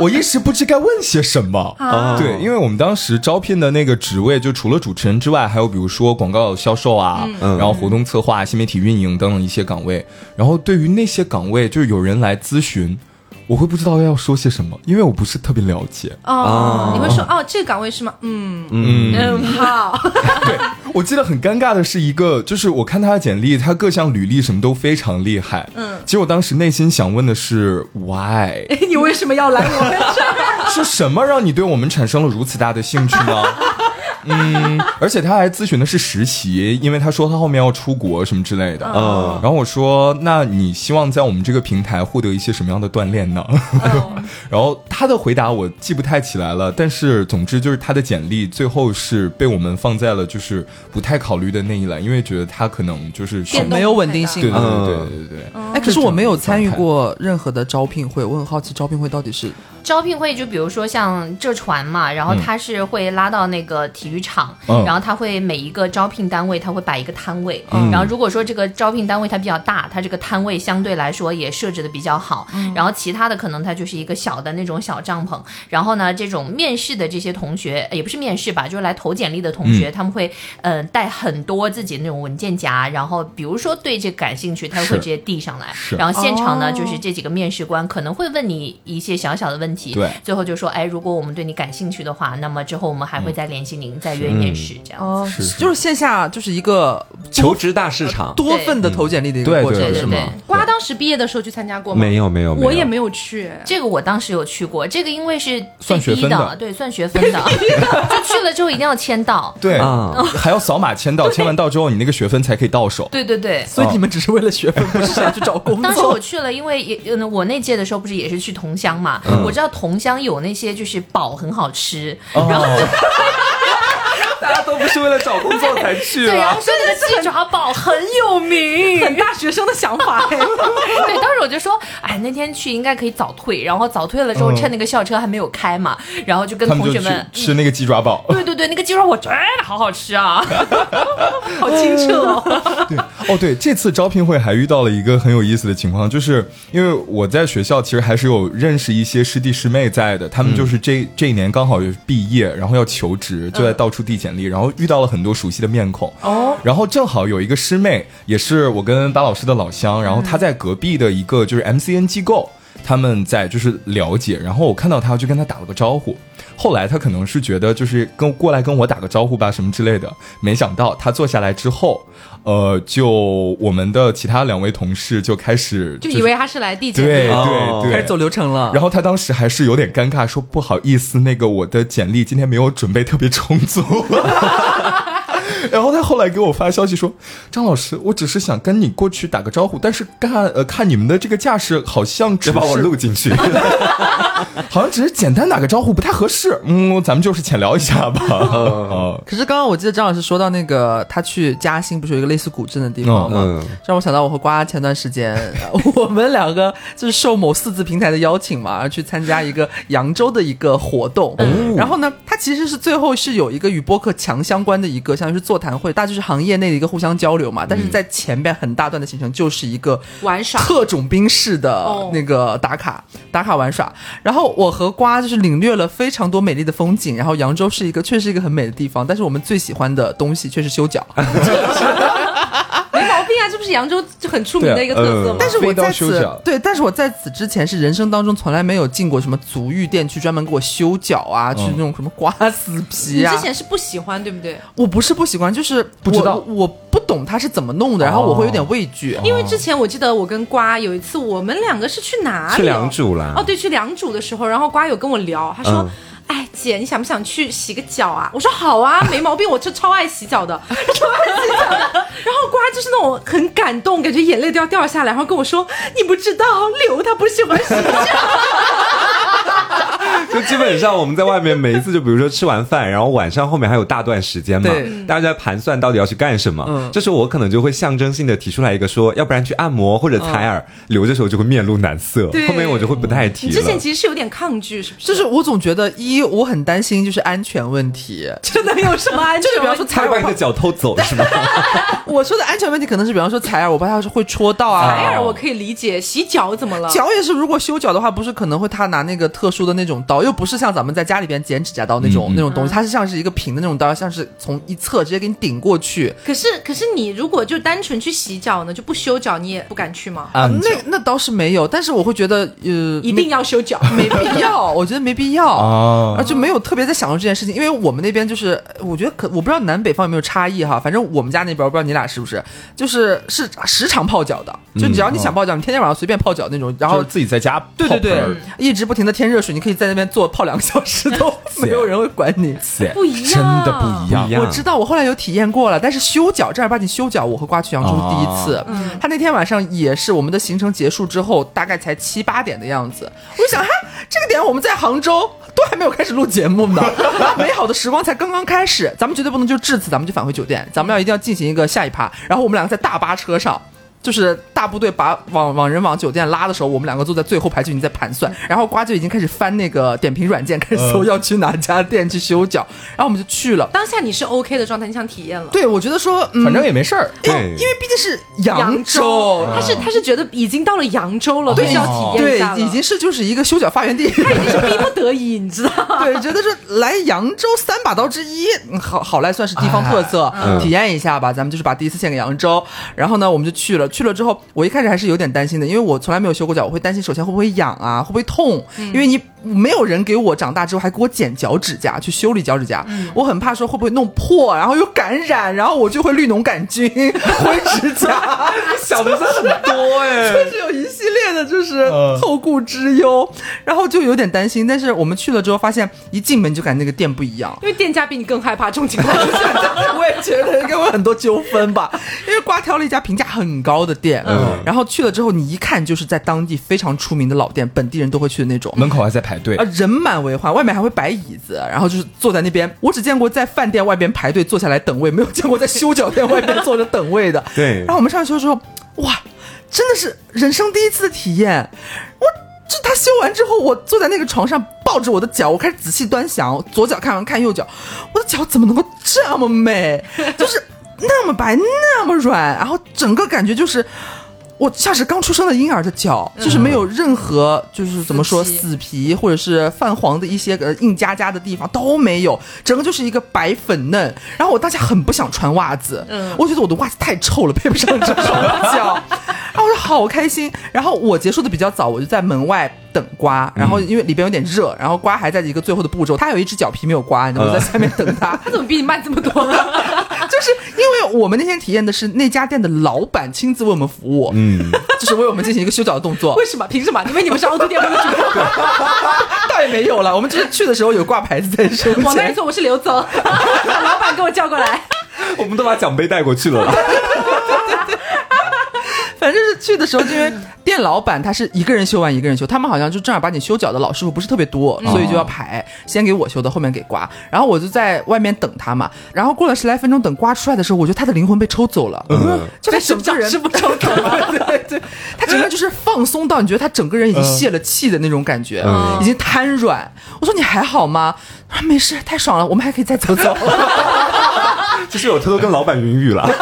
Speaker 4: 我一时不知该问些什么。
Speaker 2: 啊
Speaker 4: 对，因为我们当时招聘的那个职位，就除了主持人之外，还有比如说广告销售啊，
Speaker 2: 嗯
Speaker 4: 然后活动策划、新媒体运营等等一些岗位。然后对于那些岗位，就是有人来咨询，我会不知道要说些什么，因为我不是特别了解。
Speaker 1: 哦
Speaker 2: 哦，
Speaker 1: 你会说哦，这个岗位是吗？嗯
Speaker 2: 嗯
Speaker 1: 嗯，好。
Speaker 4: 对，我记得很尴尬的是一个，就是我看他的简历，他各项履历什么都非常厉害。
Speaker 1: 嗯
Speaker 4: 其实我当时内心想问的是，why？
Speaker 1: 你为什么要来我们这儿？
Speaker 4: 是什么让你对我们产生了如此大的兴趣呢？嗯，而且他还咨询的是实习，因为他说他后面要出国什么之类的。
Speaker 2: 嗯
Speaker 4: 然后我说：“那你希望在我们这个平台获得一些什么样的锻炼呢？” 然后他的回答我记不太起来了，但是总之就是他的简历最后是被我们放在了就是不太考虑的那一栏，因为觉得他可能就是
Speaker 3: 没有稳定性
Speaker 4: 对对
Speaker 2: 嗯
Speaker 4: 对对对对对。
Speaker 3: 哎，可是我没有参与过任何的招聘会，我很好奇招聘会到底是
Speaker 5: 招聘会就比如说像浙传嘛，然后他是会拉到那个体育场，
Speaker 4: 嗯。
Speaker 5: 然后他会每一个招聘单位他会摆一个摊位，
Speaker 4: 嗯。
Speaker 5: 然后如果说这个招聘单位它比较大，它这个摊位相对来说也设置的比较好，然后其他的可能它就是一个小的那种小帐篷，然后呢，这种面试的这些同学也不是面试吧，就是来投简历的同学，他们会呃带很多自己的那种文件夹，然后比如说对这感兴趣，他会直接递上来，然后现场呢、
Speaker 3: 哦
Speaker 5: 就是这几个面试官可能会问你一些小小的问题，
Speaker 4: 对。
Speaker 5: 最后就说，哎，如果我们对你感兴趣的话，那么之后我们还会再联系您，再约面试这样。
Speaker 3: 哦
Speaker 4: 是是。
Speaker 3: 就是线下就是一个
Speaker 2: 求职大市场。
Speaker 3: 多份的投简历的一个
Speaker 4: 对
Speaker 3: 过程，
Speaker 4: 对
Speaker 5: 对对。
Speaker 3: 是吗？
Speaker 1: 瓜当时毕业的时候去参加过吗？
Speaker 2: 没有没有，
Speaker 1: 我也没有去。
Speaker 5: 这个我当时有去过，这个因为是最
Speaker 4: 算学
Speaker 5: 低
Speaker 4: 分的。
Speaker 5: 对，算学分 的，就去了之后一定要签到。
Speaker 4: 对。
Speaker 2: 啊。
Speaker 4: 还要扫码签到，签完到之后你那个学分才可以到手。
Speaker 5: 对对对。
Speaker 3: 所以你们只是为了学分，不是想去找工作。
Speaker 5: 当时我去了，因为也呃我那届的时候不是也是去同乡嘛，我知道桐乡有那些就是宝很好吃，然后
Speaker 2: 大家都不是为了找工作才去
Speaker 5: 对，然后
Speaker 2: 啊。
Speaker 5: 说那个鸡爪堡很有名，
Speaker 1: 很大学生的想法哎，
Speaker 5: 对，当时我就说，哎，那天去应该可以早退，然后早退了之后，
Speaker 4: 嗯
Speaker 5: 趁那个校车还没有开嘛，然后就跟同学们。
Speaker 4: 吃那个鸡爪堡。
Speaker 5: 对对对，那个鸡爪我真的好好吃啊！
Speaker 1: 好清澈哦。
Speaker 4: 对，哦对，这次招聘会还遇到了一个很有意思的情况，就是因为我在学校其实还是有认识一些师弟师妹在的，他们就是这、这一年刚好也毕业，然后要求职，就在到处递简简历，然后遇到了很多熟悉的面孔。哦，然后正好有一个师妹，也是我跟巴老师的老乡，然后她在隔壁的一个就是 MCN 机构。他们在就是了解，然后我看到他就跟他打了个招呼。后来他可能是觉得就是跟过来跟我打个招呼吧什么之类的，没想到他坐下来之后，呃，就我们的其他两位同事就开始
Speaker 1: 就是以为他是来递简历
Speaker 4: 对对
Speaker 3: 开始走流程了。
Speaker 4: 然后他当时还是有点尴尬，说不好意思，那个我的简历今天没有准备特别充足。然后他后来给我发消息说：“张老师，我只是想跟你过去打个招呼，但是看呃看你们的这个架势，好像只
Speaker 2: 把我录进去。
Speaker 4: 好像只是简单打个招呼，不太合适。嗯，咱们就是浅聊一下吧。哦，
Speaker 3: 可是刚刚我记得张老师说到那个他去嘉兴，不是有一个类似古镇的地方吗？
Speaker 2: 嗯，
Speaker 3: 让我想到我和瓜前段时间，我们两个就是受某四字平台的邀请嘛，而去参加一个扬州的一个活动。然后呢，他其实是最后是有一个与播客强相关的一个，像是座谈会，大家就是行业内的一个互相交流嘛。但是在前边很大段的行程就是一个
Speaker 1: 玩耍
Speaker 3: 特种兵式的
Speaker 1: 哦
Speaker 3: 那个打卡、打卡玩耍。然后我和瓜就是领略了非常多美丽的风景。然后扬州是一个确实是一个很美的地方，但是我们最喜欢的东西却是修脚。
Speaker 1: 没毛病啊，这不是扬州就很出名的一个特色吗？
Speaker 3: 但是我在此对，但是我在此之前是人生当中从来没有进过什么足浴店去专门给我修脚啊，去那种什么刮死
Speaker 1: 你
Speaker 3: 皮啊
Speaker 1: 之。前是不喜欢对不对？
Speaker 3: 我不是不喜欢，就是
Speaker 4: 不知道
Speaker 3: 我，我不懂它是怎么弄的，然后我会有点畏惧。
Speaker 1: 因为之前我记得我跟瓜有一次，我们两个是去哪里哦？
Speaker 2: 去良渚啦
Speaker 1: 哦，对，去良渚的时候，然后瓜有跟我聊，他说。
Speaker 2: 嗯
Speaker 1: 哎，姐，你想不想去洗个脚啊？我说好啊，没毛病，我就超爱洗脚的，超爱洗脚的。然后瓜就是那种很感动，感觉眼泪都要掉下来，然后跟我说：“你不知道，刘他不喜欢洗脚。
Speaker 2: 就基本上我们在外面每一次，就比如说吃完饭，然后晚上后面还有大段时间嘛
Speaker 3: 对，
Speaker 2: 大家就在盘算到底要去干什么。
Speaker 3: 嗯
Speaker 2: 这时候我可能就会象征性的提出来一个说，要不然去按摩或者采耳，留着时候就会面露难色，
Speaker 1: 对
Speaker 2: 后面我就会不太”提了。
Speaker 1: 你之前其实是有点抗拒，是不是？
Speaker 3: 就是我总觉得一我很担心就是安全问题，
Speaker 1: 这能有什么安全
Speaker 3: 就是比方说采耳
Speaker 2: 把你的脚偷走是吗？
Speaker 3: 我说的安全问题可能是比方说采耳，我怕他是会戳到啊。
Speaker 1: 采耳我可以理解，洗脚怎么了？
Speaker 3: 脚也是，如果修脚的话，不是可能会他拿那个特殊的那种刀，又不是像咱们在家里边剪指甲刀那种、那种东西，它是像是一个平的那种刀，像是从一侧直接给你顶过去。
Speaker 1: 可是可是你如果就单纯去洗脚呢，就不修脚，你也不敢去吗？
Speaker 4: 按脚
Speaker 3: 那那倒是没有，但是我会觉得呃，
Speaker 1: 一定要修脚，
Speaker 3: 没没必要，我觉得没必要。
Speaker 4: 啊
Speaker 3: 而且没有特别在享受这件事情，因为我们那边就是，我觉得可我不知道南北方有没有差异哈，反正我们家那边我不知道你俩是不是，就是是时常泡脚的，就只要你想泡脚，你天天晚上随便泡脚那种，然后
Speaker 4: 自己在家
Speaker 3: 对对对一直不停的添热水，你可以在那边坐泡两个小时都 没有人会管你。
Speaker 1: 不一样
Speaker 4: 真的不一样
Speaker 3: 我知道，我后来有体验过了，但是修脚正儿八经修脚，我和瓜去扬州是第一次。他那天晚上也是我们的行程结束之后，大概才七八点的样子。我就想，哈，这个点我们在杭州都还没有开始录节目呢，美好的时光才刚刚开始，咱们绝对不能就至此咱们就返回酒店，咱们要一定要进行一个下一趴。然后我们两个在大巴车上。就是大部队把往往人往酒店拉的时候，我们两个坐在最后排就已经在盘算，然后瓜就已经开始翻那个点评软件，开始搜要去哪家店去修脚，然后我们就去了。
Speaker 1: 当下你是 OK 的状态，你想体验了。
Speaker 3: 对，我觉得说，嗯、
Speaker 4: 反正也没事儿。
Speaker 3: 因为
Speaker 2: 对
Speaker 3: 因为毕竟是扬州，
Speaker 1: 他是他是觉得已经到了扬州了，必须要体验一
Speaker 3: 对
Speaker 1: 下了，，
Speaker 3: 已经是就是一个修脚发源地。
Speaker 1: 他已经是逼不得已，你知道吗？
Speaker 3: 对，觉得说来扬州三把刀之一，嗯好好赖算是地方特色，
Speaker 2: 嗯
Speaker 3: 体验一下吧。咱们就是把第一次献给扬州，然后呢，我们就去了。去了之后，我一开始还是有点担心的，因为我从来没有修过脚，我会担心首先会不会痒啊，会不会痛，因为你没有人给我长大之后还给我剪脚趾甲去修理脚趾甲，我很怕说会不会弄破，然后又感染，然后我就会绿脓杆菌、灰指甲。
Speaker 2: 想的是很多哎、
Speaker 3: 就是有一系列的，就是
Speaker 4: 嗯
Speaker 3: 后顾之忧，然后就有点担心。但是我们去了之后，发现一进门就感觉那个店不一样。
Speaker 1: 因为店家比你更害怕这种情况。
Speaker 3: 我也觉得应该会很多纠纷吧，因为瓜挑了一家评价很高的店，
Speaker 2: 嗯
Speaker 3: 然后去了之后，你一看就是在当地非常出名的老店，本地人都会去的那种。
Speaker 4: 门口还在排队
Speaker 3: 啊，，人满为患，外面还会摆椅子，然后就是坐在那边。我只见过在饭店外边排队坐下来等位，没有见过在修脚店外边坐着等位的。
Speaker 2: 对
Speaker 3: 然后我们上去修之后，哇，真的是人生第一次的体验。我这他修完之后，我坐在那个床上抱着我的脚，我开始仔细端详，左脚看完看右脚，我的脚怎么能够这么美？就是那么白，那么软，然后整个感觉就是。我像是刚出生的婴儿的脚，就是没有任何就是怎么说
Speaker 1: 死皮
Speaker 3: 或者是泛黄的一些个硬夹夹的地方都没有，整个就是一个白粉嫩。然后我当下很不想穿袜子，
Speaker 1: 嗯
Speaker 3: 我觉得我的袜子太臭了，配不上这双脚。然后我就好开心。然后我结束的比较早，我就在门外等瓜。然后因为里边有点热，然后瓜还在一个最后的步骤，他有一只脚皮没有刮，你知道吗我在下面等他。
Speaker 1: 他怎么比你慢这么多？
Speaker 3: 就是因为我们那天体验的是那家店的老板亲自为我们服务，嗯，就是为我们进行一个修脚的动作
Speaker 1: 为。什么？凭什么？因为你们是凹凸电波的主播。
Speaker 3: 倒也没有了，我们就是去的时候有挂牌子在胸前。
Speaker 1: 往那一坐，我是刘总，把 老板给我叫过来。
Speaker 2: 我们都把奖杯带过去了啦。
Speaker 3: 反正是去的时候，就因为店老板他是一个人修完一个人修，他们好像就正儿八经修脚的老师傅不是特别多，所以就要排，先给我修的，后面给刮。然后我就在外面等他嘛，然后过了十来分钟，等刮出来的时候，我觉得他的灵魂被抽走了，
Speaker 2: 嗯
Speaker 3: 就他整个人
Speaker 1: 是不抽走了？
Speaker 3: 对对，他整个就是放松到你觉得他整个人已经泄了气的那种感觉，
Speaker 2: 嗯
Speaker 3: 已经瘫软。我说你还好吗？他说没事，太爽了，我们还可以再走走。
Speaker 2: 其实有偷偷跟老板云雨了。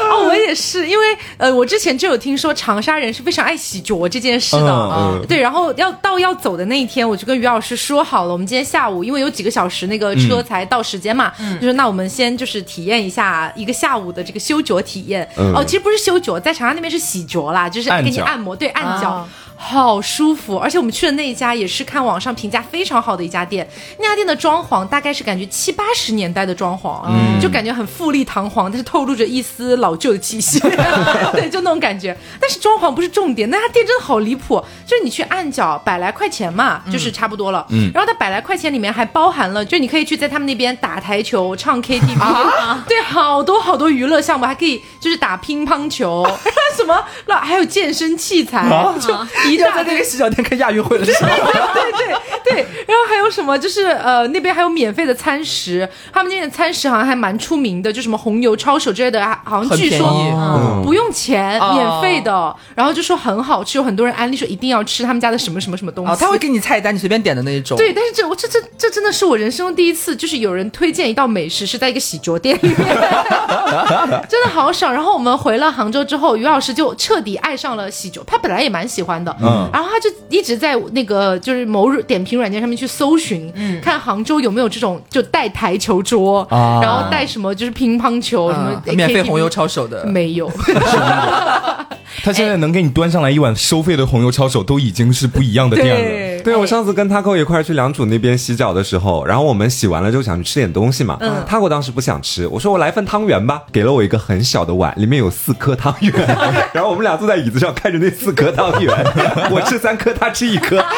Speaker 1: 哦，我也是，因为呃，我之前就有听说长沙人是非常爱洗脚这件事的，
Speaker 2: 嗯嗯
Speaker 1: 对，然后要到要走的那一天，我就跟于老师说好了，我们今天下午因为有几个小时那个车才到时间嘛，就说那我们先就是体验一下一个下午的这个修脚体验。
Speaker 2: 嗯
Speaker 1: 哦，其实不是修脚，在长沙那边是洗脚啦，就是给你
Speaker 4: 按
Speaker 1: 摩，对，按脚。
Speaker 3: 啊
Speaker 1: 好舒服，而且我们去的那一家也是看网上评价非常好的一家店。那家店的装潢大概是感觉七八十年代的装潢，就感觉很富丽堂皇，但是透露着一丝老旧的气息，对，就那种感觉。但是装潢不是重点，那家店真的好离谱，就是你去按脚百来块钱嘛，就是差不多了。嗯，然后它百来块钱里面还包含了，就你可以去在他们那边打台球、唱 KTV，对，好多好多娱乐项目，还可以就是打乒乓球，什么，那还有健身器材，就一定
Speaker 3: 要在那个洗脚店开亚运会了是吗？
Speaker 1: 对对对，然后还有什么？就是呃，那边还有免费的餐食，他们那边的餐食好像还蛮出名的，就什么红油抄手之类的，好像据说嗯不用钱，
Speaker 3: 哦
Speaker 1: 免费的。然后就说很好吃，有很多人安利说一定要吃他们家的什么什么什么东西。
Speaker 3: 啊，他会给你菜单，你随便点的那一种。
Speaker 1: 对，但是这我这这这真的是我人生中第一次，就是有人推荐一道美食是在一个洗脚店里面，真的好爽。然后我们回了杭州之后，于老师就彻底爱上了洗脚，他本来也蛮喜欢的，
Speaker 4: 嗯。
Speaker 1: 然后他就一直在那个就是某点评软件上面去搜寻，看杭州有没有这种就带台球桌，
Speaker 4: 啊。
Speaker 1: 然后带什么就是乒乓球、什么
Speaker 3: 嗯，免费红油抄手的。
Speaker 1: 没有，
Speaker 4: 他现在能给你端上来一碗收费的红油抄手，都已经是不一样的店了。
Speaker 1: 对
Speaker 2: 对，我上次跟 Taco 一块儿去良渚那边洗脚的时候，然后我们洗完了之后想去吃点东西嘛。嗯，Taco 当时不想吃，我说我来份汤圆吧，给了我一个很小的碗，里面有四颗汤圆，然后我们俩坐在椅子上看着那四颗汤圆，我吃三颗，他吃一颗。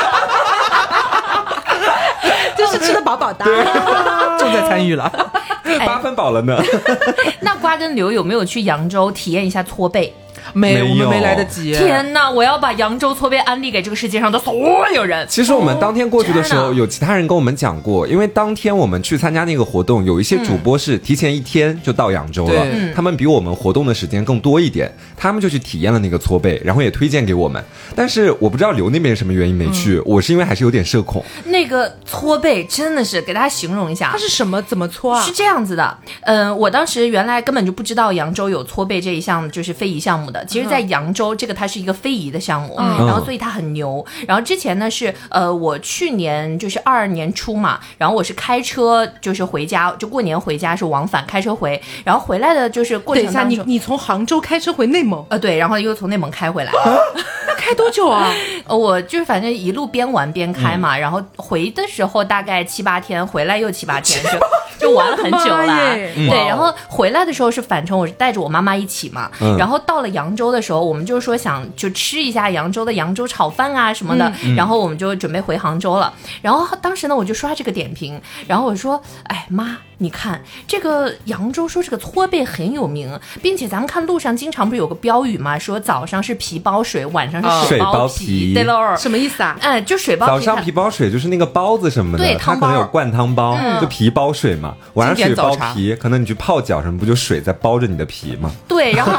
Speaker 1: 就是吃的饱饱的。
Speaker 3: 重在参与了，
Speaker 2: 八分饱了呢。
Speaker 5: 那瓜跟刘有没有去扬州体验一下搓背？
Speaker 3: 没
Speaker 2: 没有
Speaker 3: 我们没来得及。
Speaker 5: 天哪！我要把扬州搓背安利给这个世界上的所有人。
Speaker 2: 其实我们当天过去的时候，有其他人跟我们讲过，因为当天我们去参加那个活动，有一些主播是提前一天就到扬州了，
Speaker 5: 嗯
Speaker 2: 他们比我们活动的时间更多一点，他们就去体验了那个搓背，然后也推荐给我们。但是我不知道刘那边什么原因没去，我是因为还是有点社恐。
Speaker 5: 那个搓背真的是给大家形容一下
Speaker 1: 它，是什么？怎么搓啊
Speaker 5: 是？这样子的，嗯、我当时原来根本就不知道扬州有搓背这一项就是非遗项目的。其实，在扬州这个它是一个非遗的项目，
Speaker 1: 嗯
Speaker 5: 然后所以它很牛。然后之前呢是呃，我去年就是二二年初嘛，然后我是开车就是回家，就过年回家是往返开车回，然后回来的就是过
Speaker 1: 等一下，
Speaker 5: 程当中。
Speaker 1: 你你从杭州开车回内蒙，
Speaker 5: 呃，对，然后又从内蒙开回来，
Speaker 1: 那开多久啊？
Speaker 5: 呃，我就是反正一路边玩边开嘛，然后回的时候大概七八天，回来又七八天，就就玩了很久
Speaker 1: 我的妈
Speaker 5: 啦。
Speaker 1: 耶
Speaker 5: 对，然后回来的时候是返程，我是带着我妈妈一起嘛。
Speaker 2: 嗯
Speaker 5: 然后到了扬州的时候，我们就是说想就吃一下扬州的扬州炒饭啊什么的，然后我们就准备回杭州了。然后当时呢，我就刷这个点评，然后我说，哎妈。你看这个扬州说这个搓背很有名，并且咱们看路上经常不是有个标语嘛，说早上是皮包水，晚上
Speaker 3: 啊
Speaker 5: 是
Speaker 2: 水包皮
Speaker 5: 对喽，
Speaker 1: 什么意思啊？
Speaker 5: 哎，就水包皮
Speaker 2: 早上皮包水就是那个包子什么的
Speaker 5: 对，
Speaker 2: 它可能有灌汤包，就皮包水嘛。晚上水包皮，可能你去泡脚什么，不就水在包着你的皮吗？
Speaker 5: 对，然后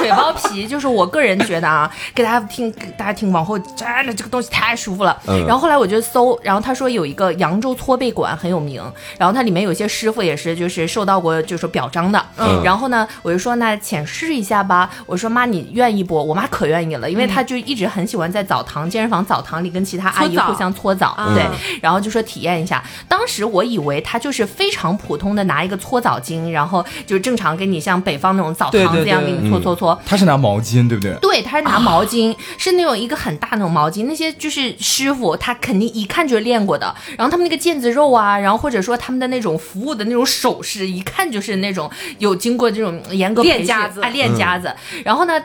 Speaker 5: 水包皮，就是我个人觉得啊，给大家听，给大家听，往后真的这个东西太舒服了。
Speaker 2: 嗯
Speaker 5: 然后后来我就搜，然后他说有一个扬州搓背馆很有名，然后它里面有些师傅也是就是受到过就是表彰的。
Speaker 2: 嗯
Speaker 5: 然后呢，我就说那浅试一下吧。我说妈，你愿意不？我妈可愿意了，因为她就一直很喜欢在澡堂、健身房澡堂里跟其他阿姨互相搓澡，
Speaker 1: 啊
Speaker 5: 对。然后就说体验一下。当时我以为他就是非常普通的拿一个搓澡巾，然后就正常给你像北方那种澡堂子一样给你搓搓搓。
Speaker 4: 他是拿毛巾，对不对？
Speaker 5: 对，他是拿毛巾，是那种一个很大那种毛巾，那些就是师傅，他肯定一看就是练过的。然后他们那个腱子肉啊，然后或者说他们的那种服务的那种手势，一看就是那种有经过这种严格
Speaker 1: 练家子
Speaker 5: 啊，练家子。然后呢？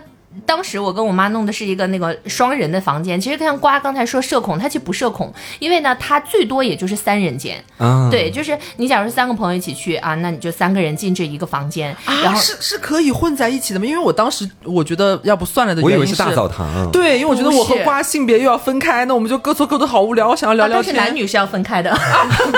Speaker 5: 当时我跟我妈弄的是一个那个双人的房间，其实像瓜刚才说社恐，他其实不社恐，因为呢，他最多也就是三人间，
Speaker 2: 啊，
Speaker 5: 对，就是你假如三个朋友一起去啊，那你就三个人进这一个房间，然
Speaker 3: 啊，
Speaker 5: 后
Speaker 3: 是是可以混在一起的吗？因为我当时我觉得要不算了的原因
Speaker 2: 我以为是大澡堂。
Speaker 3: 对，因为我觉得我和瓜性别又要分开，那我们就各搓各的好无聊，我想要聊聊
Speaker 5: 啊但是
Speaker 3: 天。
Speaker 5: 男女是要分开的。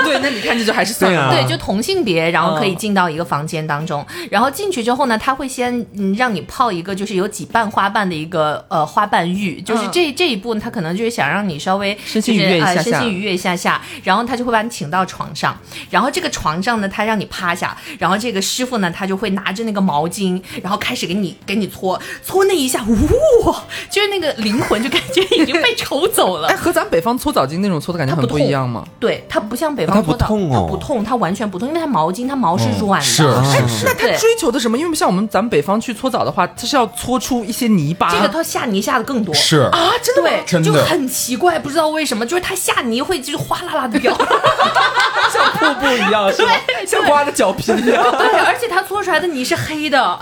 Speaker 3: 对，那你看这就还是算了。
Speaker 2: 对啊
Speaker 5: 对，就同性别，然后可以进到一个房间当中，然后进去之后呢，他会先嗯让你泡一个就是有几瓣花瓣的一个呃花瓣浴，就是
Speaker 1: 嗯
Speaker 5: 这、这一步他可能就是想让你稍微
Speaker 3: 身心愉悦一
Speaker 5: 就是呃
Speaker 3: 下下
Speaker 5: 身心愉悦一下下，然后他就会把你请到床上，然后这个床上呢，他让你趴下，然后这个师傅呢，他就会拿着那个毛巾，然后开始给你给你搓搓那一下，呜，就是那个灵魂就感觉已经被抽走了
Speaker 3: 哎，。和咱北方搓澡巾那种搓的感觉很不一样吗？
Speaker 5: 对，它不像北方搓澡，
Speaker 2: 痛哦
Speaker 5: 它不痛，它完全不痛，因为它毛巾，它毛是软的，
Speaker 4: 是是是
Speaker 3: 那他追求的什么？因为像我们咱们北方去搓澡的话，它是要搓出一些泥巴。
Speaker 5: 这个它下泥下的更多。
Speaker 4: 是
Speaker 5: 啊，真的对，
Speaker 4: 真的
Speaker 5: 就很奇怪，不知道为什么，就是它下泥会就是哗啦啦的掉，
Speaker 3: 像瀑布一样，是吧？像刮的脚皮一样。
Speaker 5: 对，而且它搓出来的泥是黑的，哇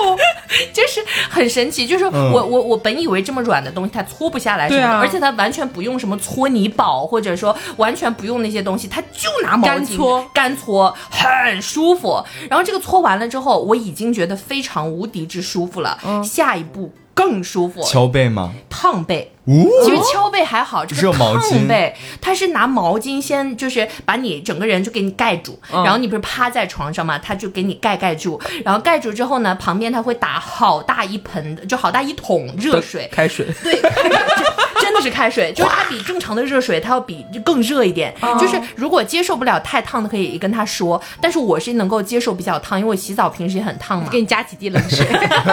Speaker 5: 哦，就是很神奇。就是我、我我本以为这么软的东西它搓不下来什么的，
Speaker 3: 对啊
Speaker 5: 而且它完全不用什么搓泥宝，或者说完全不用那些东西，它就拿毛巾
Speaker 1: 干搓
Speaker 5: 干搓，很舒服。然后这个搓完了之后，我已经觉得非常无敌之舒服了，下一步更舒服，
Speaker 4: 敲背吗？
Speaker 5: 烫背。
Speaker 4: 哦，
Speaker 5: 其实敲背还好，这个烫背，它是拿毛巾先就是把你整个人就给你盖住，
Speaker 3: 嗯。
Speaker 5: 然后你不是趴在床上嘛，它就给你盖盖住，然后盖住之后呢，旁边它会打好大一盆，就好大一桶热水，
Speaker 3: 开水。
Speaker 5: 对，真 真的是开水，就是它比正常的热水它要比更热一点。
Speaker 3: 哦
Speaker 5: 就是如果接受不了太烫的，可以跟他说，但是我是能够接受比较烫，因为我洗澡平时也很烫嘛。
Speaker 1: 给你加几滴冷水，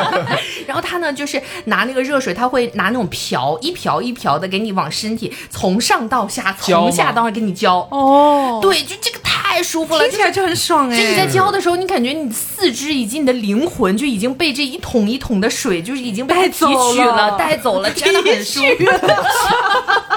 Speaker 5: 然后他呢，就是拿那个热水，他会拿那种瓢，一瓢一瓢的给你往身体从上到下，从下到上给你浇。
Speaker 1: 哦，
Speaker 5: 对，就这个太舒服了，
Speaker 1: 听起来就很爽哎。
Speaker 5: 就你在浇的时候，你感觉你四肢以及你的灵魂就已经被这一桶一桶的水，就是已经被提
Speaker 1: 带走
Speaker 5: 取了，
Speaker 1: 了
Speaker 5: 带走了，真的很舒服。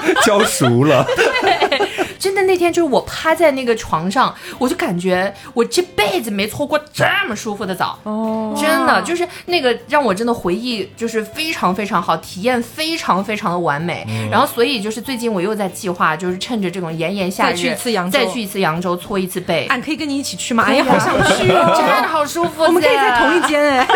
Speaker 2: 浇熟了，对
Speaker 5: 真的那天就是我趴在那个床上，我就感觉我这辈子没搓过这么舒服的澡。哦，真的就是那个让我真的回忆就是非常非常好，体验非常非常的完美。然后所以就是最近我又在计划，就是趁着这种炎炎夏日
Speaker 1: 再去一次扬州
Speaker 5: 再去一次扬州搓一次背。
Speaker 1: 俺可以跟你一起去吗？哎呀，好想去哦！
Speaker 5: 真的好舒服，
Speaker 1: 我们可以在同一。间哎。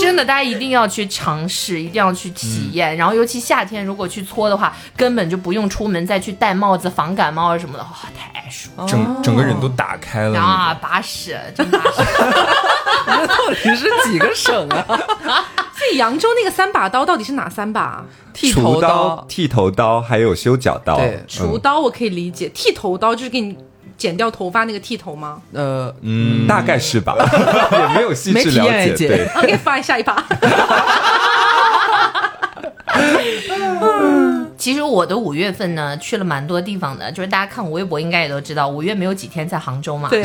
Speaker 5: 真的，大家一定要去尝试，一定要去体验。然后，尤其夏天如果去搓的话，根本就不用出门再去戴帽子防感冒啊什么的，哇、太舒服
Speaker 4: 整整个人都打开了
Speaker 5: 了
Speaker 4: 那
Speaker 5: 啊！
Speaker 4: 种。
Speaker 5: 把屎，真把屎。
Speaker 3: 到底是几个省啊？
Speaker 1: 扬州那个三把刀到底是哪三把？
Speaker 3: 剃头
Speaker 2: 除刀、剃头刀还有修脚刀。
Speaker 3: 对
Speaker 1: 厨刀我可以理解，剃头刀就是给你剪掉头发那个剃头吗
Speaker 3: 呃，
Speaker 2: 嗯，大概是吧，也没有细
Speaker 3: 没
Speaker 2: 致了解。
Speaker 3: 体验姐
Speaker 2: 对
Speaker 1: ，？OK，放下一把。
Speaker 5: 其实我的五月份呢，去了蛮多地方的，就是大家看我微博应该也都知道，五月没有几天在杭州嘛。
Speaker 1: 对，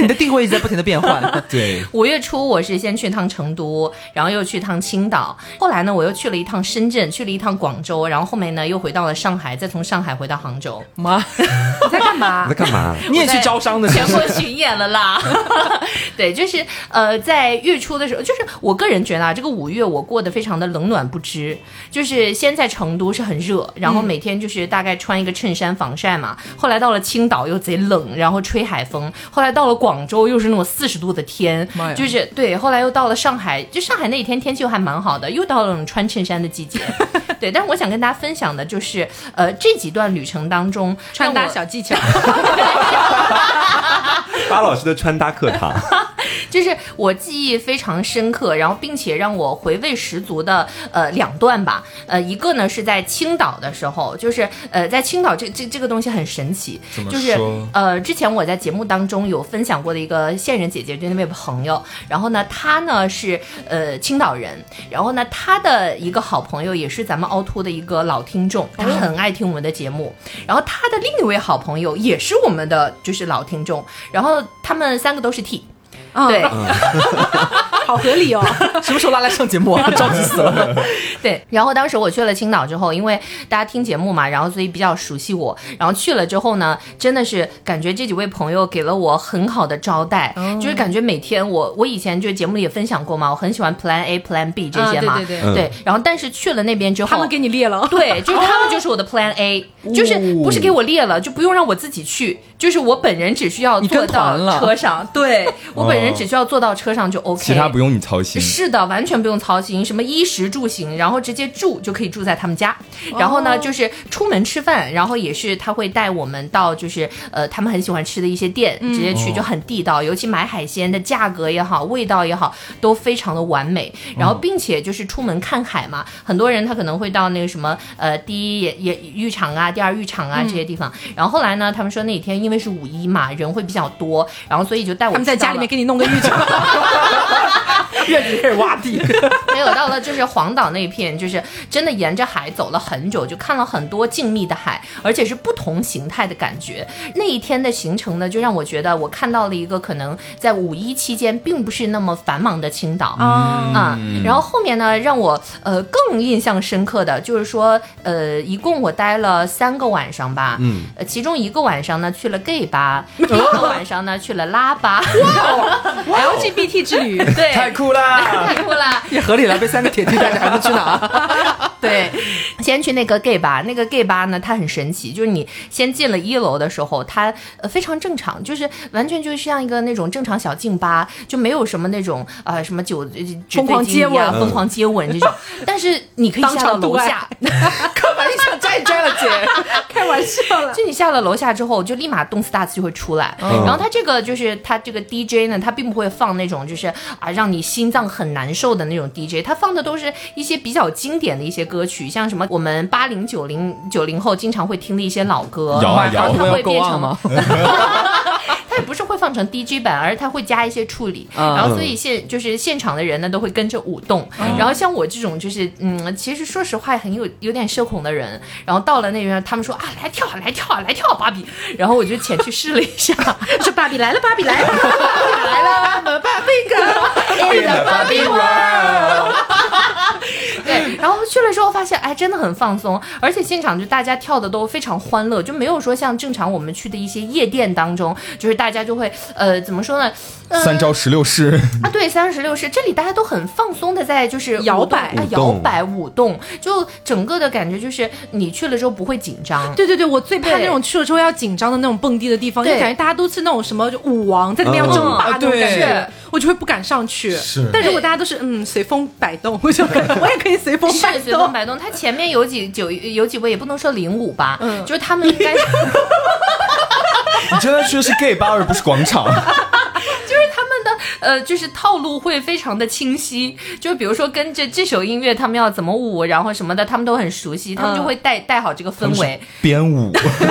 Speaker 3: 你的定位一直在不停的变换。
Speaker 4: 对，
Speaker 5: 五月初我是先去趟成都，然后又去趟青岛，后来呢我又去了一趟深圳，去了一趟广州，然后后面呢又回到了上海，再从上海回到杭州。
Speaker 3: 妈，
Speaker 1: 你 在干嘛
Speaker 2: 你 在？干嘛？
Speaker 3: 你也去招商的？
Speaker 5: 全国巡演了啦。对，就是呃，在月初的时候，就是我个人觉得啊，这个五月我过得非常的冷暖不知。就是先在成都是很热，然然后每天就是大概穿一个衬衫防晒嘛。后来到了青岛又贼冷，然后吹海风。后来到了广州又是那种四十度的天就是对。后来又到了上海，就上海那一天天气又还蛮好的，又到了穿衬衫的季节。对，但是我想跟大家分享的就是，呃，这几段旅程当中，
Speaker 1: 穿搭小技巧，
Speaker 2: 巴老师的穿搭课堂，
Speaker 5: 就是我记忆非常深刻，然后并且让我回味十足的呃两段吧。呃，一个呢是在青岛的时候，就是呃在青岛这这这个东西很神奇，就是呃之前我在节目当中有分享过的一个线人姐姐，就那位朋友，然后呢她呢是呃青岛人，然后呢她的一个好朋友也是咱们凹凸的一个老听众，她很爱听我们的节目，然后她的另一位好朋友也是我们的就是老听众，然后他们三个都是 T。
Speaker 1: 嗯。
Speaker 5: 对，
Speaker 1: 好合理哦。
Speaker 3: 什么时候拉来上节目啊？着急死了。
Speaker 5: 对，然后当时我去了青岛之后，因为大家听节目嘛，然后所以比较熟悉我。然后去了之后呢，真的是感觉这几位朋友给了我很好的招待，就是感觉每天我我以前就节目里也分享过嘛，我很喜欢 Plan A、Plan B 这些嘛，
Speaker 1: 啊对对对。
Speaker 5: 对。然后但是去了那边之后，
Speaker 1: 他们给你列了，
Speaker 5: 对，就是他们就是我的 Plan A，、就是不是给我列了，就不用让我自己去，就是我本人只需要坐到车上，对我本人只需要坐到车上就 OK，
Speaker 4: 其他不用你操心。
Speaker 5: 是的，完全不用操心，什么衣食住行，然后直接住就可以住在他们家。然后呢，就是出门吃饭，然后也是他会带我们到就是呃他们很喜欢吃的一些店，直接去就很地道。尤其买海鲜的价格也好，味道也好，都非常的完美。然后并且就是出门看海嘛，很多人他可能会到那个什么呃第一也也浴场啊，第二浴场啊这些地方。然后后来呢，他们说那天因为是五一嘛，人会比较多，然后所以就带我
Speaker 1: 他们在家里面给你弄个浴场，
Speaker 3: 院子里开始挖地，
Speaker 5: 没有到了就是黄岛那一片，就是真的沿着海走了很久，就看了很多静谧的海，而且是不同形态的感觉。那一天的行程呢，就让我觉得我看到了一个可能在五一期间并不是那么繁忙的青岛。啊，然后后面呢，让我呃更印象深刻的就是说，呃，一共我待了三个晚上吧，
Speaker 2: 嗯，
Speaker 5: 呃，其中一个晚上呢去了 gay 吧，一个晚上呢去了拉吧，
Speaker 1: LGBT 之旅，
Speaker 5: 对，
Speaker 4: 太酷啦！
Speaker 5: 太酷啦。
Speaker 3: 也合理了。被三个铁弟带着还能去哪？
Speaker 5: 对，先去那个 gay 吧，那个 gay 吧呢，它很神奇，就是你先进了一楼的时候，它呃非常正常，就是完全就像一个那种正常小静吧，就没有什么那种呃什么酒
Speaker 1: 疯狂接吻
Speaker 5: 疯狂接吻这种，但是你可以下到楼下，
Speaker 3: 干嘛你想摘一摘了姐？
Speaker 1: 开玩笑了。
Speaker 5: 就你下了楼下之后，就立马动次打次就会出来。然后它这个就是它这个 DJ 呢，他并不会放那种就是啊让你心脏很难受的那种 DJ，他放的都是一些比较经典的一些歌曲，像什么我们八零九零九零后经常会听的一些老歌。
Speaker 4: 摇啊摇
Speaker 5: 然后他会变成
Speaker 3: 吗？
Speaker 5: 放成 DJ 版，而是它会加一些处理，
Speaker 3: 嗯
Speaker 5: 然后所以现就是现场的人呢都会跟着舞动，然后像我这种就是嗯，其实说实话很有有点社恐的人，然后到了那边他们说啊来跳啊来跳啊来跳啊芭比，然后我就前去试了一下，
Speaker 1: 说芭比来了，芭比来了，
Speaker 5: 来了，芭比 girl in the Barbie world。对，然后去了之后发现，哎，真的很放松，而且现场就大家跳的都非常欢乐，就没有说像正常我们去的一些夜店当中，就是大家就会呃怎么说呢？呃
Speaker 4: 三招十六式，
Speaker 5: 啊，对，三十六式，这里大家都很放松的在就是
Speaker 1: 摇摆
Speaker 5: 啊摇摆舞动，就整个的感觉就是你去了之后不会紧张。
Speaker 1: 对对对，我最怕那种去了之后要紧张的那种蹦迪的地方，就感觉大家都是那种什么舞王在那边要
Speaker 2: 嗯
Speaker 1: 争霸
Speaker 3: 啊
Speaker 1: 那种感
Speaker 3: 对
Speaker 1: 觉，我就会不敢上去。
Speaker 4: 是
Speaker 1: 但如果大家都是嗯随风摆动，我就 我也可以随风摆动。
Speaker 5: 随风摆动，他前面有几有有几位也不能说领舞吧，
Speaker 1: 嗯
Speaker 5: 就是他们应该
Speaker 4: 你真的去的是 gay 吧，而不是广场。
Speaker 5: 就是他们的呃，就是套路会非常的清晰，就比如说跟着这首音乐，他们要怎么舞，然后什么的，他们都很熟悉，他们就会带带好这个氛围。
Speaker 4: 编舞，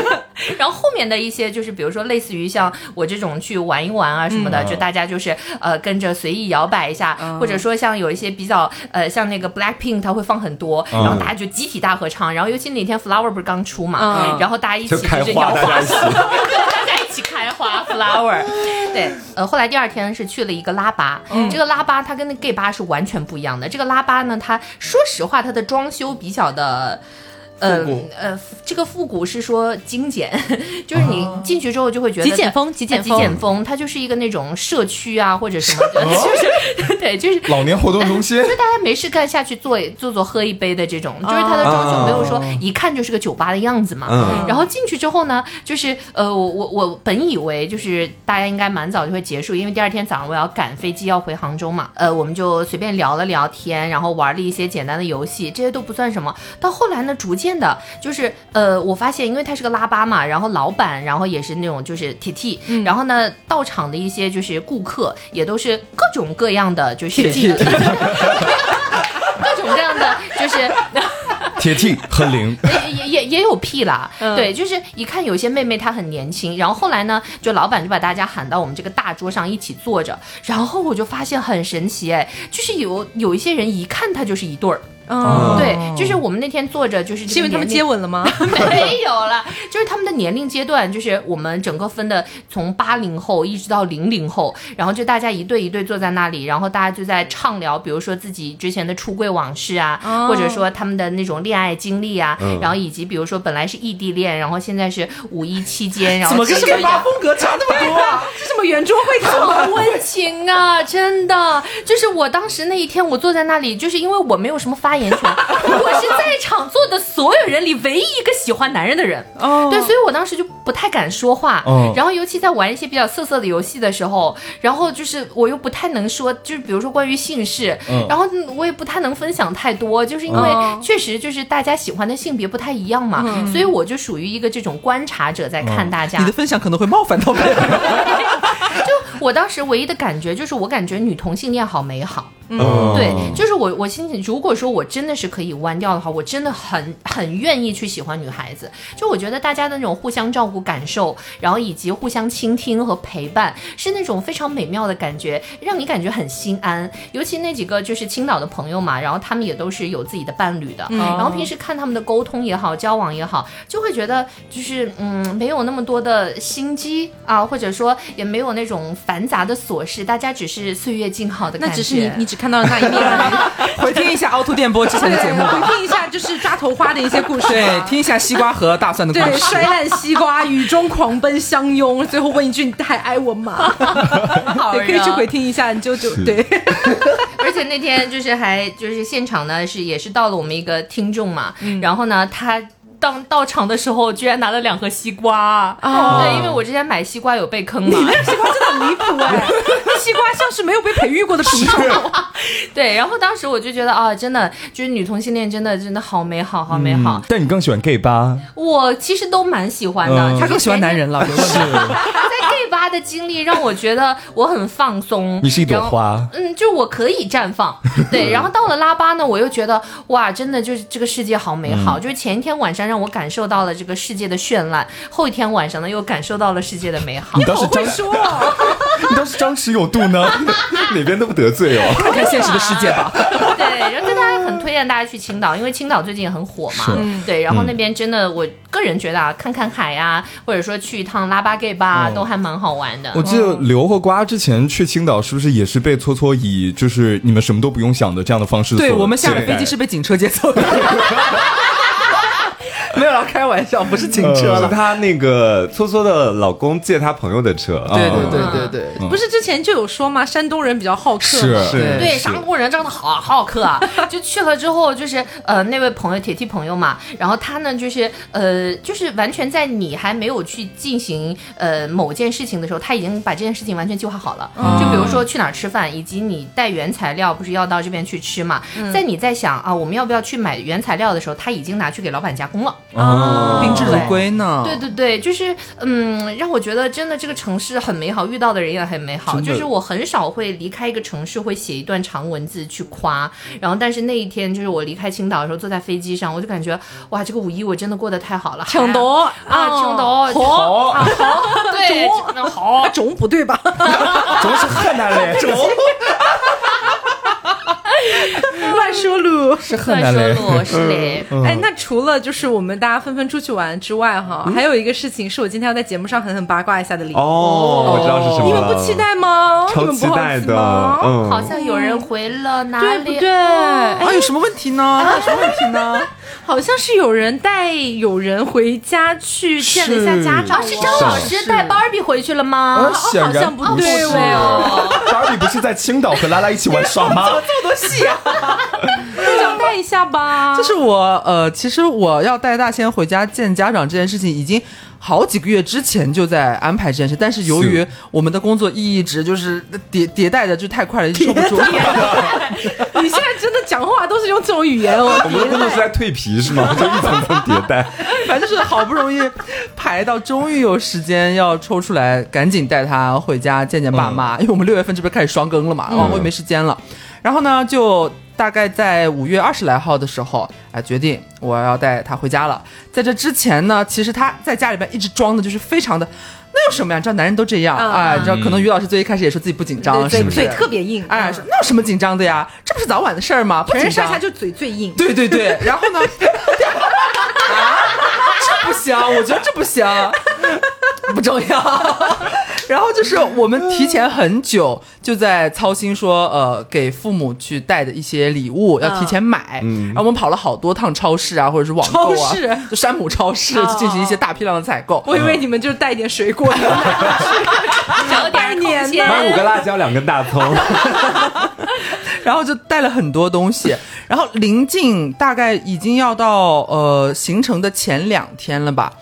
Speaker 5: 然后后面的一些就是，比如说类似于像我这种去玩一玩啊什么的，就大家就是呃跟着随意摇摆一下，或者说像有一些比较呃像那个 Blackpink，它会放很多，然后大家就集体大合唱。然后尤其那天 Flower 不是刚出嘛，
Speaker 1: 嗯。
Speaker 5: 然后大家一起
Speaker 2: 就开花，
Speaker 5: 是摇花
Speaker 2: 大家一 起。
Speaker 5: 大家一起开花 flower。对，呃，后来第二天是去了一个拉巴，这个拉巴它跟那 gay 吧是完全不一样的。这个拉巴呢，它说实话，它的装修比较的。呃呃，这个复古是说精简，就是你进去之后就会觉得
Speaker 1: 极简风极简
Speaker 5: 极简风，它就是一个那种社区啊或者什么的，就是 对，就是
Speaker 4: 老年活动中心
Speaker 5: 就大家没事干下去坐坐坐喝一杯的这种，就是它的装修没有说一看就是个酒吧的样子嘛。
Speaker 2: 嗯
Speaker 5: 然后进去之后呢，就是呃，我我我本以为就是大家应该蛮早就会结束，因为第二天早上我要赶飞机要回杭州嘛。呃，我们就随便聊了聊天，然后玩了一些简单的游戏，这些都不算什么。到后来呢，逐渐的，就是呃，我发现因为它是个拉巴嘛，然后老板，然后也是那种就是 T T，、然后呢，到场的一些就是顾客也都是各种各样的，就是 各种各样的，就是。
Speaker 4: 铁 T 和零，
Speaker 5: 也也也也有屁啦，对，就是一看有些妹妹她很年轻，然后后来呢，就老板就把大家喊到我们这个大桌上一起坐着，然后我就发现很神奇哎，就是有有一些人一看他就是一对儿。
Speaker 1: 嗯，
Speaker 5: 对，就是我们那天坐着，就是
Speaker 1: 是因为他们接吻了吗？
Speaker 5: 没有了，就是他们的年龄阶段，就是我们整个分的从八零后一直到零零后，然后就大家一对一对坐在那里，然后大家就在畅聊，比如说自己之前的出柜往事啊，
Speaker 1: 哦
Speaker 5: 或者说他们的那种恋爱经历啊，
Speaker 2: 嗯
Speaker 5: 然后以及比如说本来是异地恋，然后现在是五一期间，然后
Speaker 3: 怎么跟
Speaker 5: 是
Speaker 3: gay 吧风格差那么多啊？
Speaker 1: 这什么圆桌会谈吗？
Speaker 5: 好温情啊！真的，就是我当时那一天，我坐在那里，就是因为我没有什么发言权，我是在场坐的所有人里唯一一个喜欢男人的人。
Speaker 1: 哦
Speaker 5: 对，所以我当时就不太敢说话。
Speaker 4: 哦
Speaker 5: 然后尤其在玩一些比较色色的游戏的时候，然后就是我又不太能说，就是比如说关于姓氏，
Speaker 4: 嗯
Speaker 5: 然后我也不太能分享太多，就是因为
Speaker 1: 嗯
Speaker 5: 确实就是大家喜欢的性别不太一样嘛，所以我就属于一个这种观察者在看大家。
Speaker 3: 你的分享可能会冒犯到别人。
Speaker 5: 就我当时唯一的感觉就是，我感觉女同性恋好美好。
Speaker 2: 嗯
Speaker 5: 对，就是我我心情，如果说我真的是可以弯掉的话，我真的很很愿意去喜欢女孩子。就我觉得大家的那种互相照顾感受，然后以及互相倾听和陪伴，是那种非常美妙的感觉，让你感觉很心安。尤其那几个就是青岛的朋友嘛，然后他们也都是有自己的伴侣的，嗯然后平时看他们的沟通也好，交往也好，就会觉得就是嗯，没有那么多的心机啊，或者说也没有那种繁杂的琐事，大家只是岁月静好的感觉。
Speaker 1: 那只是你你只看到了那一面而已。
Speaker 3: 回听一下凹凸电波之前的节目吧。
Speaker 1: 回听一下就是抓头花的一些故事。
Speaker 3: 对，听一下西瓜和大蒜的故事
Speaker 1: 对，
Speaker 3: 事。
Speaker 1: 摔烂西瓜，雨中狂奔相拥，最后问一句：“你还爱我吗？”
Speaker 5: 好
Speaker 1: 对，可以去回听一下，你就就对。
Speaker 5: 而且那天就是还就是现场呢是也是到了我们一个听众嘛，然后呢他。当到场的时候，居然拿了两盒西瓜
Speaker 1: 哦
Speaker 5: 对，因为我之前买西瓜有被坑嘛，
Speaker 1: 西瓜真的离谱哎，那 西瓜像是没有被培育过的品种。
Speaker 5: 对，然后当时我就觉得啊，真的就是女同性恋，真的真的好美好，好美好。
Speaker 4: 但你更喜欢 gay 吧？
Speaker 5: 我其实都蛮喜欢的，
Speaker 3: 他更喜欢男人了，有问题。
Speaker 5: 在 gay 吧的经历让我觉得我很放松。
Speaker 4: 你是一朵花
Speaker 5: 嗯，就我可以绽放。对，然后到了拉巴呢，我又觉得哇，真的就是这个世界好美好。就是前一天晚上让我感受到了这个世界的绚烂，后一天晚上呢又感受到了世界的美好
Speaker 4: 你。倒是张，
Speaker 1: 说哦，
Speaker 4: 你倒是张弛有度呢。
Speaker 2: 哪边都不得罪哦。
Speaker 3: 看看现实的世界吧。
Speaker 5: 对，然后跟大家很推荐大家去青岛，因为青岛最近也很火嘛。对，然后那边真的，我个人觉得啊，看看海呀、或者说去一趟拉巴 gay 吧，都还蛮好玩的。
Speaker 4: 我记得刘和瓜之前去青岛，是不是也是被搓搓以就是你们什么都不用想的这样的方式？
Speaker 3: 对我们下了飞机
Speaker 4: 是
Speaker 3: 是被警车接走的。没有啦，开玩笑，不是警车
Speaker 2: 是
Speaker 3: 了。
Speaker 2: 她那个搓搓的老公借她朋友的车，
Speaker 3: 对对
Speaker 2: 嗯
Speaker 3: 对对对，
Speaker 1: 不是之前就有说吗？山东人比较好客
Speaker 4: 是。
Speaker 2: 是
Speaker 5: 对，山东人真的好好客啊！就去了之后，就是呃，那位朋友铁 T 朋友嘛，然后他呢，就是呃，就是完全在你还没有去进行呃某件事情的时候，他已经把这件事情完全计划好了。就比如说去哪儿吃饭，以及你带原材料不是要到这边去吃嘛，在你在想啊，我们要不要去买原材料的时候，他已经拿去给老板加工了。
Speaker 1: 啊，
Speaker 3: 宾至如归呢。
Speaker 5: 对对对，就是嗯，让我觉得真的这个城市很美好，遇到的人也很美好。就是我很少会离开一个城市会写一段长文字去夸，然后但是那一天就是我离开青岛的时候，坐在飞机上，我就感觉哇，这个五一我真的过得太好了，
Speaker 1: 青岛
Speaker 5: 啊，青岛
Speaker 1: 好
Speaker 5: 啊好，对，好。
Speaker 1: 种不对吧？
Speaker 4: 怎么是河南嘞？
Speaker 1: 乱说路。
Speaker 4: 是河
Speaker 5: 快
Speaker 4: 南嘞。
Speaker 5: 说路是嘞，
Speaker 1: 哎，那除了就是我们大家纷纷出去玩之外，哈，还有一个事情是我今天要在节目上狠狠八卦一下的理由。
Speaker 2: 哦，我知道是什么。
Speaker 1: 你们不期待吗？你
Speaker 2: 超
Speaker 1: 们不好
Speaker 2: 期待的，
Speaker 1: 奇吗？
Speaker 2: 嗯，
Speaker 5: 好像有人回了哪里？
Speaker 1: 对不对？
Speaker 5: 哦
Speaker 3: 啊，有什么问题呢？有什么问题呢？
Speaker 1: 好像是有人带有人回家去见了一下家长，
Speaker 5: 啊，是张老师带芭比回去了吗？
Speaker 4: 呃，显然
Speaker 1: 好像不对
Speaker 4: 是
Speaker 1: 哦。
Speaker 4: 芭比不是在青岛和拉拉一起玩耍吗？
Speaker 3: 这么多戏啊！
Speaker 1: 交代一下吧。
Speaker 3: 就是我呃，其实我要带大仙回家见家长这件事情，已经好几个月之前就在安排这件事，但是由于我们的工作一直就是 迭迭代的就太快了，一直收不住。
Speaker 1: 你现在真的讲话都是用这种语言哦。
Speaker 2: 我们的工作是在蜕皮是吗？就一层层迭代。
Speaker 3: 反正就是好不容易排到，终于有时间要抽出来，赶紧带他回家见见爸妈，因为我们六月份这边开始双更了嘛，哦，我也没时间了。然后呢，就大概在五月二十来号的时候，哎，决定我要带他回家了。在这之前呢，其实他在家里边一直装的就是非常的，那有什么呀？你知道男人都这样
Speaker 1: 嗯
Speaker 3: 啊，你知道可能于老师最一开始也说自己不紧张，是不是？
Speaker 1: 嘴嘴特别硬，
Speaker 3: 哎，
Speaker 1: 嗯
Speaker 3: 说那有什么紧张的呀？这不是早晚的事儿吗？不紧张
Speaker 1: 全身上下。就嘴最硬。
Speaker 3: 对对对，然后呢？啊，这不行，我觉得这不行，不重要。然后就是我们提前很久就在操心说，呃，给父母去带的一些礼物要提前买。
Speaker 2: 嗯
Speaker 3: 然后我们跑了好多趟超市啊，或者是网购啊，
Speaker 1: 超市
Speaker 3: 就山姆超市进行一些大批量的采购。
Speaker 1: 我以为你们就是带一点水果
Speaker 5: 找点空
Speaker 1: 年
Speaker 5: 间。
Speaker 2: 买五个辣椒，两根大葱。
Speaker 3: 然后就带了很多东西，然后临近大概已经要到呃行程的前两天了吧。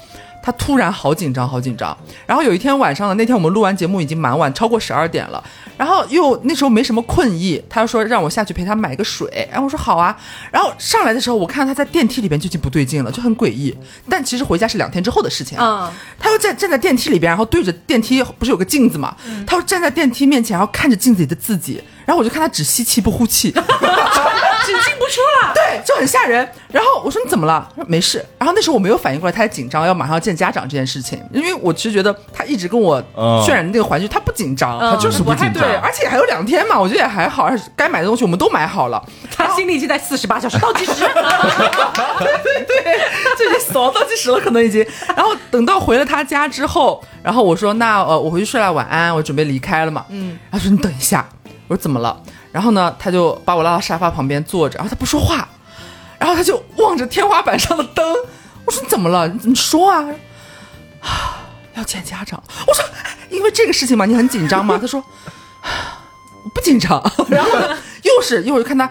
Speaker 3: 他突然好紧张，好紧张。然后有一天晚上呢，那天我们录完节目已经蛮晚，超过十二点了。然后又那时候没什么困意，他就说让我下去陪他买个水。然后我说好啊。然后上来的时候，我看到他在电梯里边就已经不对劲了，就很诡异。但其实回家是两天之后的事情啊。
Speaker 1: 嗯，
Speaker 3: 他又站站在电梯里边，然后对着电梯不是有个镜子嘛？他又站在电梯面前，然后看着镜子里的自己，然后我就看他只吸气不呼气，
Speaker 1: 只进不出了。
Speaker 3: 对，就很吓人。然后我说你怎么了？他说没事。然后那时候我没有反应过来，他还紧张，要马上要见家长这件事情，因为我其实觉得他一直跟我
Speaker 4: 嗯
Speaker 3: 渲染的那个环境，他不紧张，
Speaker 1: 嗯
Speaker 3: 他就是不紧张，对，而且还有两天嘛，我觉得也还好，而且该买的东西我们都买好了。
Speaker 1: 他心里已经在四十八小时倒计时。
Speaker 3: 对 对对，就已经死亡倒计时了，可能已经。然后等到回了他家之后，然后我说那呃我回去睡了，晚安，我准备离开了嘛。嗯，他说你等一下，我说怎么了？然后呢，他就把我拉到沙发旁边坐着，然后他不说话，然后他就望着天花板上的灯。我说你怎么了？你你说啊。啊 要见家长。我说因为这个事情嘛，你很紧张吗？他说 我不紧张。然后呢，又是一会儿就看他。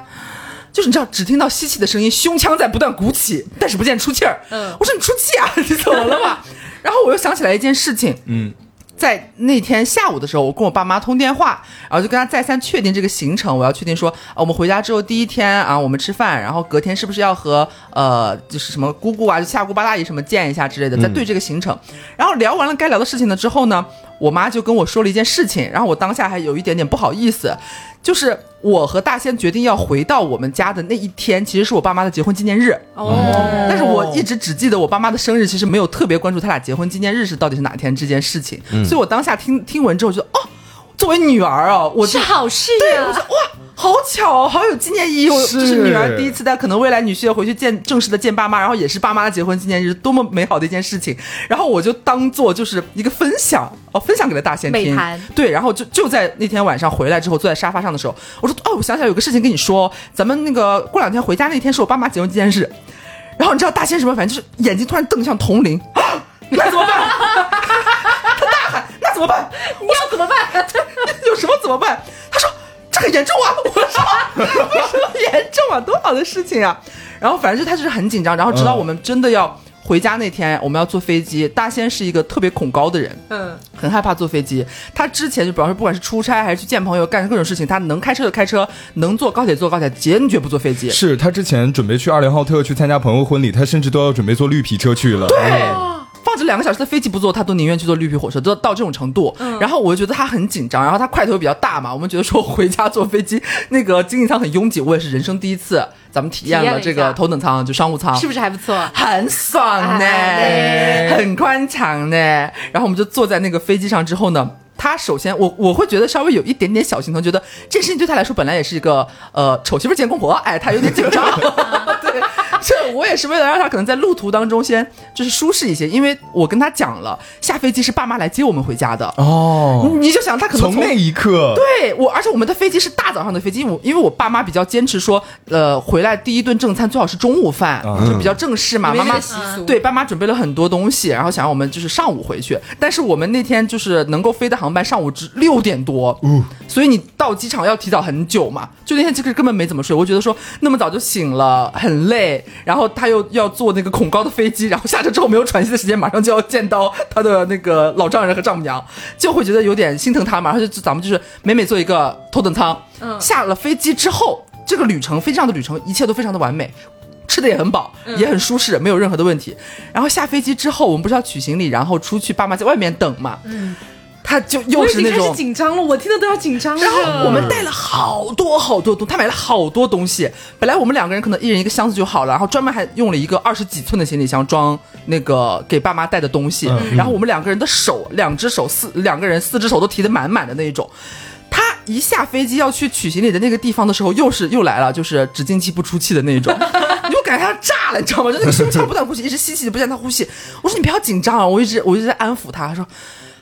Speaker 3: 就是你知道，只听到吸气的声音，胸腔在不断鼓起，但是不见出气儿。
Speaker 1: 嗯
Speaker 3: 我说你出气啊，你怎么了嘛？然后我又想起来一件事情，
Speaker 4: 嗯，
Speaker 3: 在那天下午的时候，我跟我爸妈通电话，然后就跟他再三确定这个行程，我要确定说，啊，我们回家之后第一天啊，我们吃饭，然后隔天是不是要和呃，就是什么姑姑啊、就下姑八大姨什么见一下之类的，在对这个行程。然后聊完了该聊的事情了之后呢，我妈就跟我说了一件事情，然后我当下还有一点点不好意思，就是我和大仙决定要回到我们家的那一天，其实是我爸妈的结婚纪念日。
Speaker 1: 哦，
Speaker 3: 但是我一直只记得我爸妈的生日，其实没有特别关注他俩结婚纪念日是到底是哪天这件事情。所以我当下听听闻之后就哦，作为女儿啊，我
Speaker 1: 是好事
Speaker 3: 对，我
Speaker 1: 呀
Speaker 3: 说。哇，好巧哦，好有纪念意义。我
Speaker 4: 是
Speaker 3: 这是女儿第一次带可能未来女婿要回去见正式的见爸妈，然后也是爸妈的结婚纪念日，多么美好的一件事情。然后我就当做就是一个分享哦，分享给了大仙听。对，然后就就在那天晚上回来之后，坐在沙发上的时候，我说哦，我想起来有个事情跟你说，咱们那个过两天回家那天是我爸妈结婚纪念日。然后你知道大仙什么反应？就是眼睛突然瞪向铜铃，啊那怎么办？他大喊：“那怎么办？
Speaker 1: 你要怎么办？
Speaker 3: 有什么怎么办？”他说：“这很严重啊！”我说：“为什么严重啊？多好的事情啊！”然后反正就他就是很紧张，然后直到我们真的要回家那天，我们要坐飞机。大仙是一个特别恐高的人，
Speaker 1: 嗯，
Speaker 3: 很害怕坐飞机。他之前就比方说，不管是出差还是去见朋友，干各种事情，他能开车就开车，能坐高铁坐高铁，坚决不坐飞机。
Speaker 4: 是他之前准备去二零浩特去参加朋友婚礼，他甚至都要准备坐绿皮车去了。
Speaker 3: 对，放着两个小时的飞机不坐，他都宁愿去坐绿皮火车，都到这种程度。然后我就觉得他很紧张，然后他块头比较大嘛，我们觉得说回家坐飞机那个经济舱很拥挤，我也是人生第一次，咱们体验
Speaker 1: 了
Speaker 3: 这个头等舱，就商务舱，
Speaker 1: 是不是还不错？
Speaker 3: 很爽呢，
Speaker 1: 哎
Speaker 3: 很宽敞呢。然后我们就坐在那个飞机上之后呢。他首先，我我会觉得稍微有一点点小心疼，觉得这事情对他来说本来也是一个呃丑媳妇见公婆，哎，他有点紧张。对，这我也是为了让他可能在路途当中先就是舒适一些，因为我跟他讲了，下飞机是爸妈来接我们回家的。
Speaker 4: 哦，
Speaker 3: 你就想他可能
Speaker 4: 从那一刻，
Speaker 3: 对我，而且我们的飞机是大早上的飞机，因为我因为我爸妈比较坚持说，呃，回来第一顿正餐最好是中午饭，就比较正式嘛。妈妈对爸妈准备了很多东西，然后想让我们就是上午回去，但是我们那天就是能够飞的航班上午只六点多，嗯所以你到机场要提早很久嘛。就那天其实根本没怎么睡，我觉得说那么早就醒了，很累，然后他又要坐那个恐高的飞机，然后下车之后没有喘息的时间，马上就要见到他的那个老丈人和丈母娘，就会觉得有点心疼他嘛。然后就咱们就是每每坐一个头等舱，下了飞机之后，这个旅程飞机上的旅程一切都非常的完美。吃的也很饱，也很舒适，没有任何的问题。然后下飞机之后，我们不是要取行李，然后出去，爸妈在外面等嘛。嗯，他就又
Speaker 1: 我已经开始
Speaker 3: 是那种
Speaker 1: 紧张了，我听的都要紧张了。
Speaker 3: 然后我们带了好多好多东，他买了好多东西。本来我们两个人可能一人一个箱子就好了，然后专门还用了一个二十几寸的行李箱装那个给爸妈带的东西。然后我们两个人的手，两只手四两个人四只手都提得满满的那一种。他一下飞机要去取行李的那个地方的时候，又是又来了，就是只进气不出气的那种，你就感觉他要炸了，你知道吗？就那个胸腔不断呼吸，一直吸气不见他呼吸。我说你不要紧张啊，我一直我一直在安抚他，他说。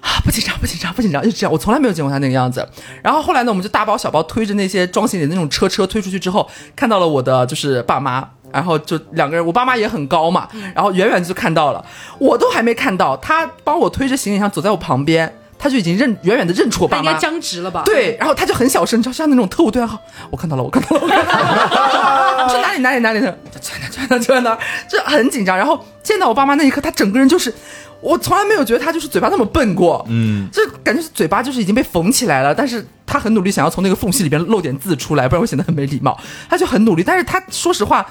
Speaker 3: 啊，不紧张，不紧张，不紧张，就这样。我从来没有见过他那个样子。然后后来呢，我们就大包小包推着那些装行李的那种车车推出去之后，看到了我的就是爸妈，然后就两个人，我爸妈也很高嘛，然后远远就看到了，我都还没看到，他帮我推着行李箱走在我旁边，他就已经认远远的认出我爸妈
Speaker 1: 他应该。僵直了吧？
Speaker 3: 对，然后他就很小声，就像那种特务对暗号，我看到了，我看到了，我看到了，我说哪里哪里哪里的，就在那就在那就在那，就很紧张。然后见到我爸妈那一刻，他整个人就是，我从来没有觉得他就是嘴巴那么笨过，嗯，就感觉是嘴巴就是已经被缝起来了，但是他很努力想要从那个缝隙里边露点字出来，不然会显得很没礼貌。他就很努力，但是他说实话。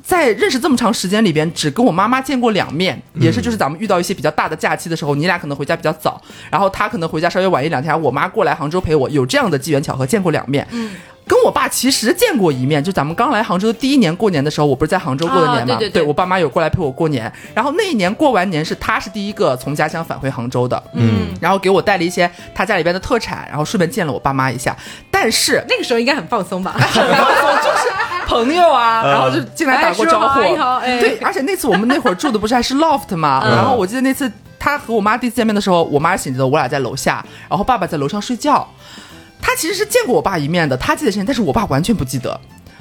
Speaker 3: 在认识这么长时间里边，只跟我妈妈见过两面，也是就是咱们遇到一些比较大的假期的时候，你俩可能回家比较早，然后他可能回家稍微晚一两天，我妈过来杭州陪我，有这样的机缘巧合见过两面。嗯，跟我爸其实见过一面，就咱们刚来杭州的第一年过年的时候，我不是在杭州过的年嘛？
Speaker 1: 啊对对对
Speaker 3: 我爸妈有过来陪我过年，然后那一年过完年是他是第一个从家乡返回杭州的，嗯，然后给我带了一些他家里边的特产，然后顺便见了我爸妈一下，但是
Speaker 1: 那个时候应该很放松吧？
Speaker 3: 很放松就是朋友啊，然后就进来打过招呼。对，而且那次我们那会儿住的不是还是 loft 嘛，然后我记得那次他和我妈第一次见面的时候，我妈醒着的，我俩在楼下，然后爸爸在楼上睡觉。他其实是见过我爸一面的，他记得深，但是我爸完全不记得。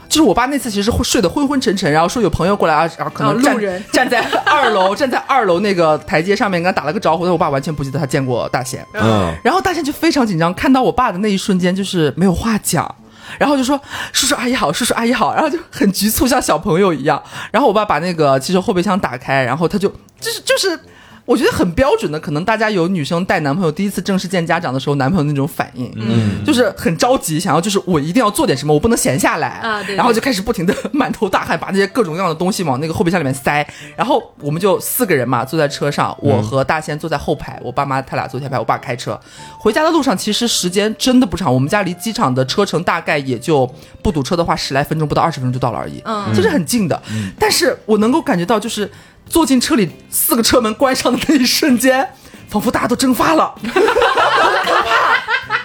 Speaker 3: 就是我爸那次其实会睡得昏昏沉沉，然后说有朋友过来啊，然后可能站、
Speaker 1: 哦路人
Speaker 3: 站在二楼，站在二楼那个台阶上面跟他打了个招呼，但我爸完全不记得他见过大贤。
Speaker 2: 嗯，
Speaker 3: 然后大贤就非常紧张，看到我爸的那一瞬间就是没有话讲，然后就说叔叔阿姨好，叔叔阿姨好，然后就很局促，像小朋友一样。然后我爸把那个汽车后备箱打开，然后他就就是就是。我觉得很标准的，可能大家有女生带男朋友第一次正式见家长的时候，男朋友那种反应，嗯，就是很着急，想要就是我一定要做点什么，我不能闲下来
Speaker 1: 啊对对
Speaker 3: 然后就开始不停的满头大汗，把那些各种各样的东西往那个后备箱里面塞。然后我们就四个人嘛，坐在车上，我和大仙坐在后排，我爸妈他俩坐前排，我爸开车。回家的路上其实时间真的不长，我们家离机场的车程大概也就不堵车的话十来分钟，不到二十分钟就到了而已，
Speaker 1: 嗯
Speaker 3: 就是很近的。但是我能够感觉到，就是坐进车里，四个车门关上的那一瞬间，仿佛大家都蒸发了，很可怕。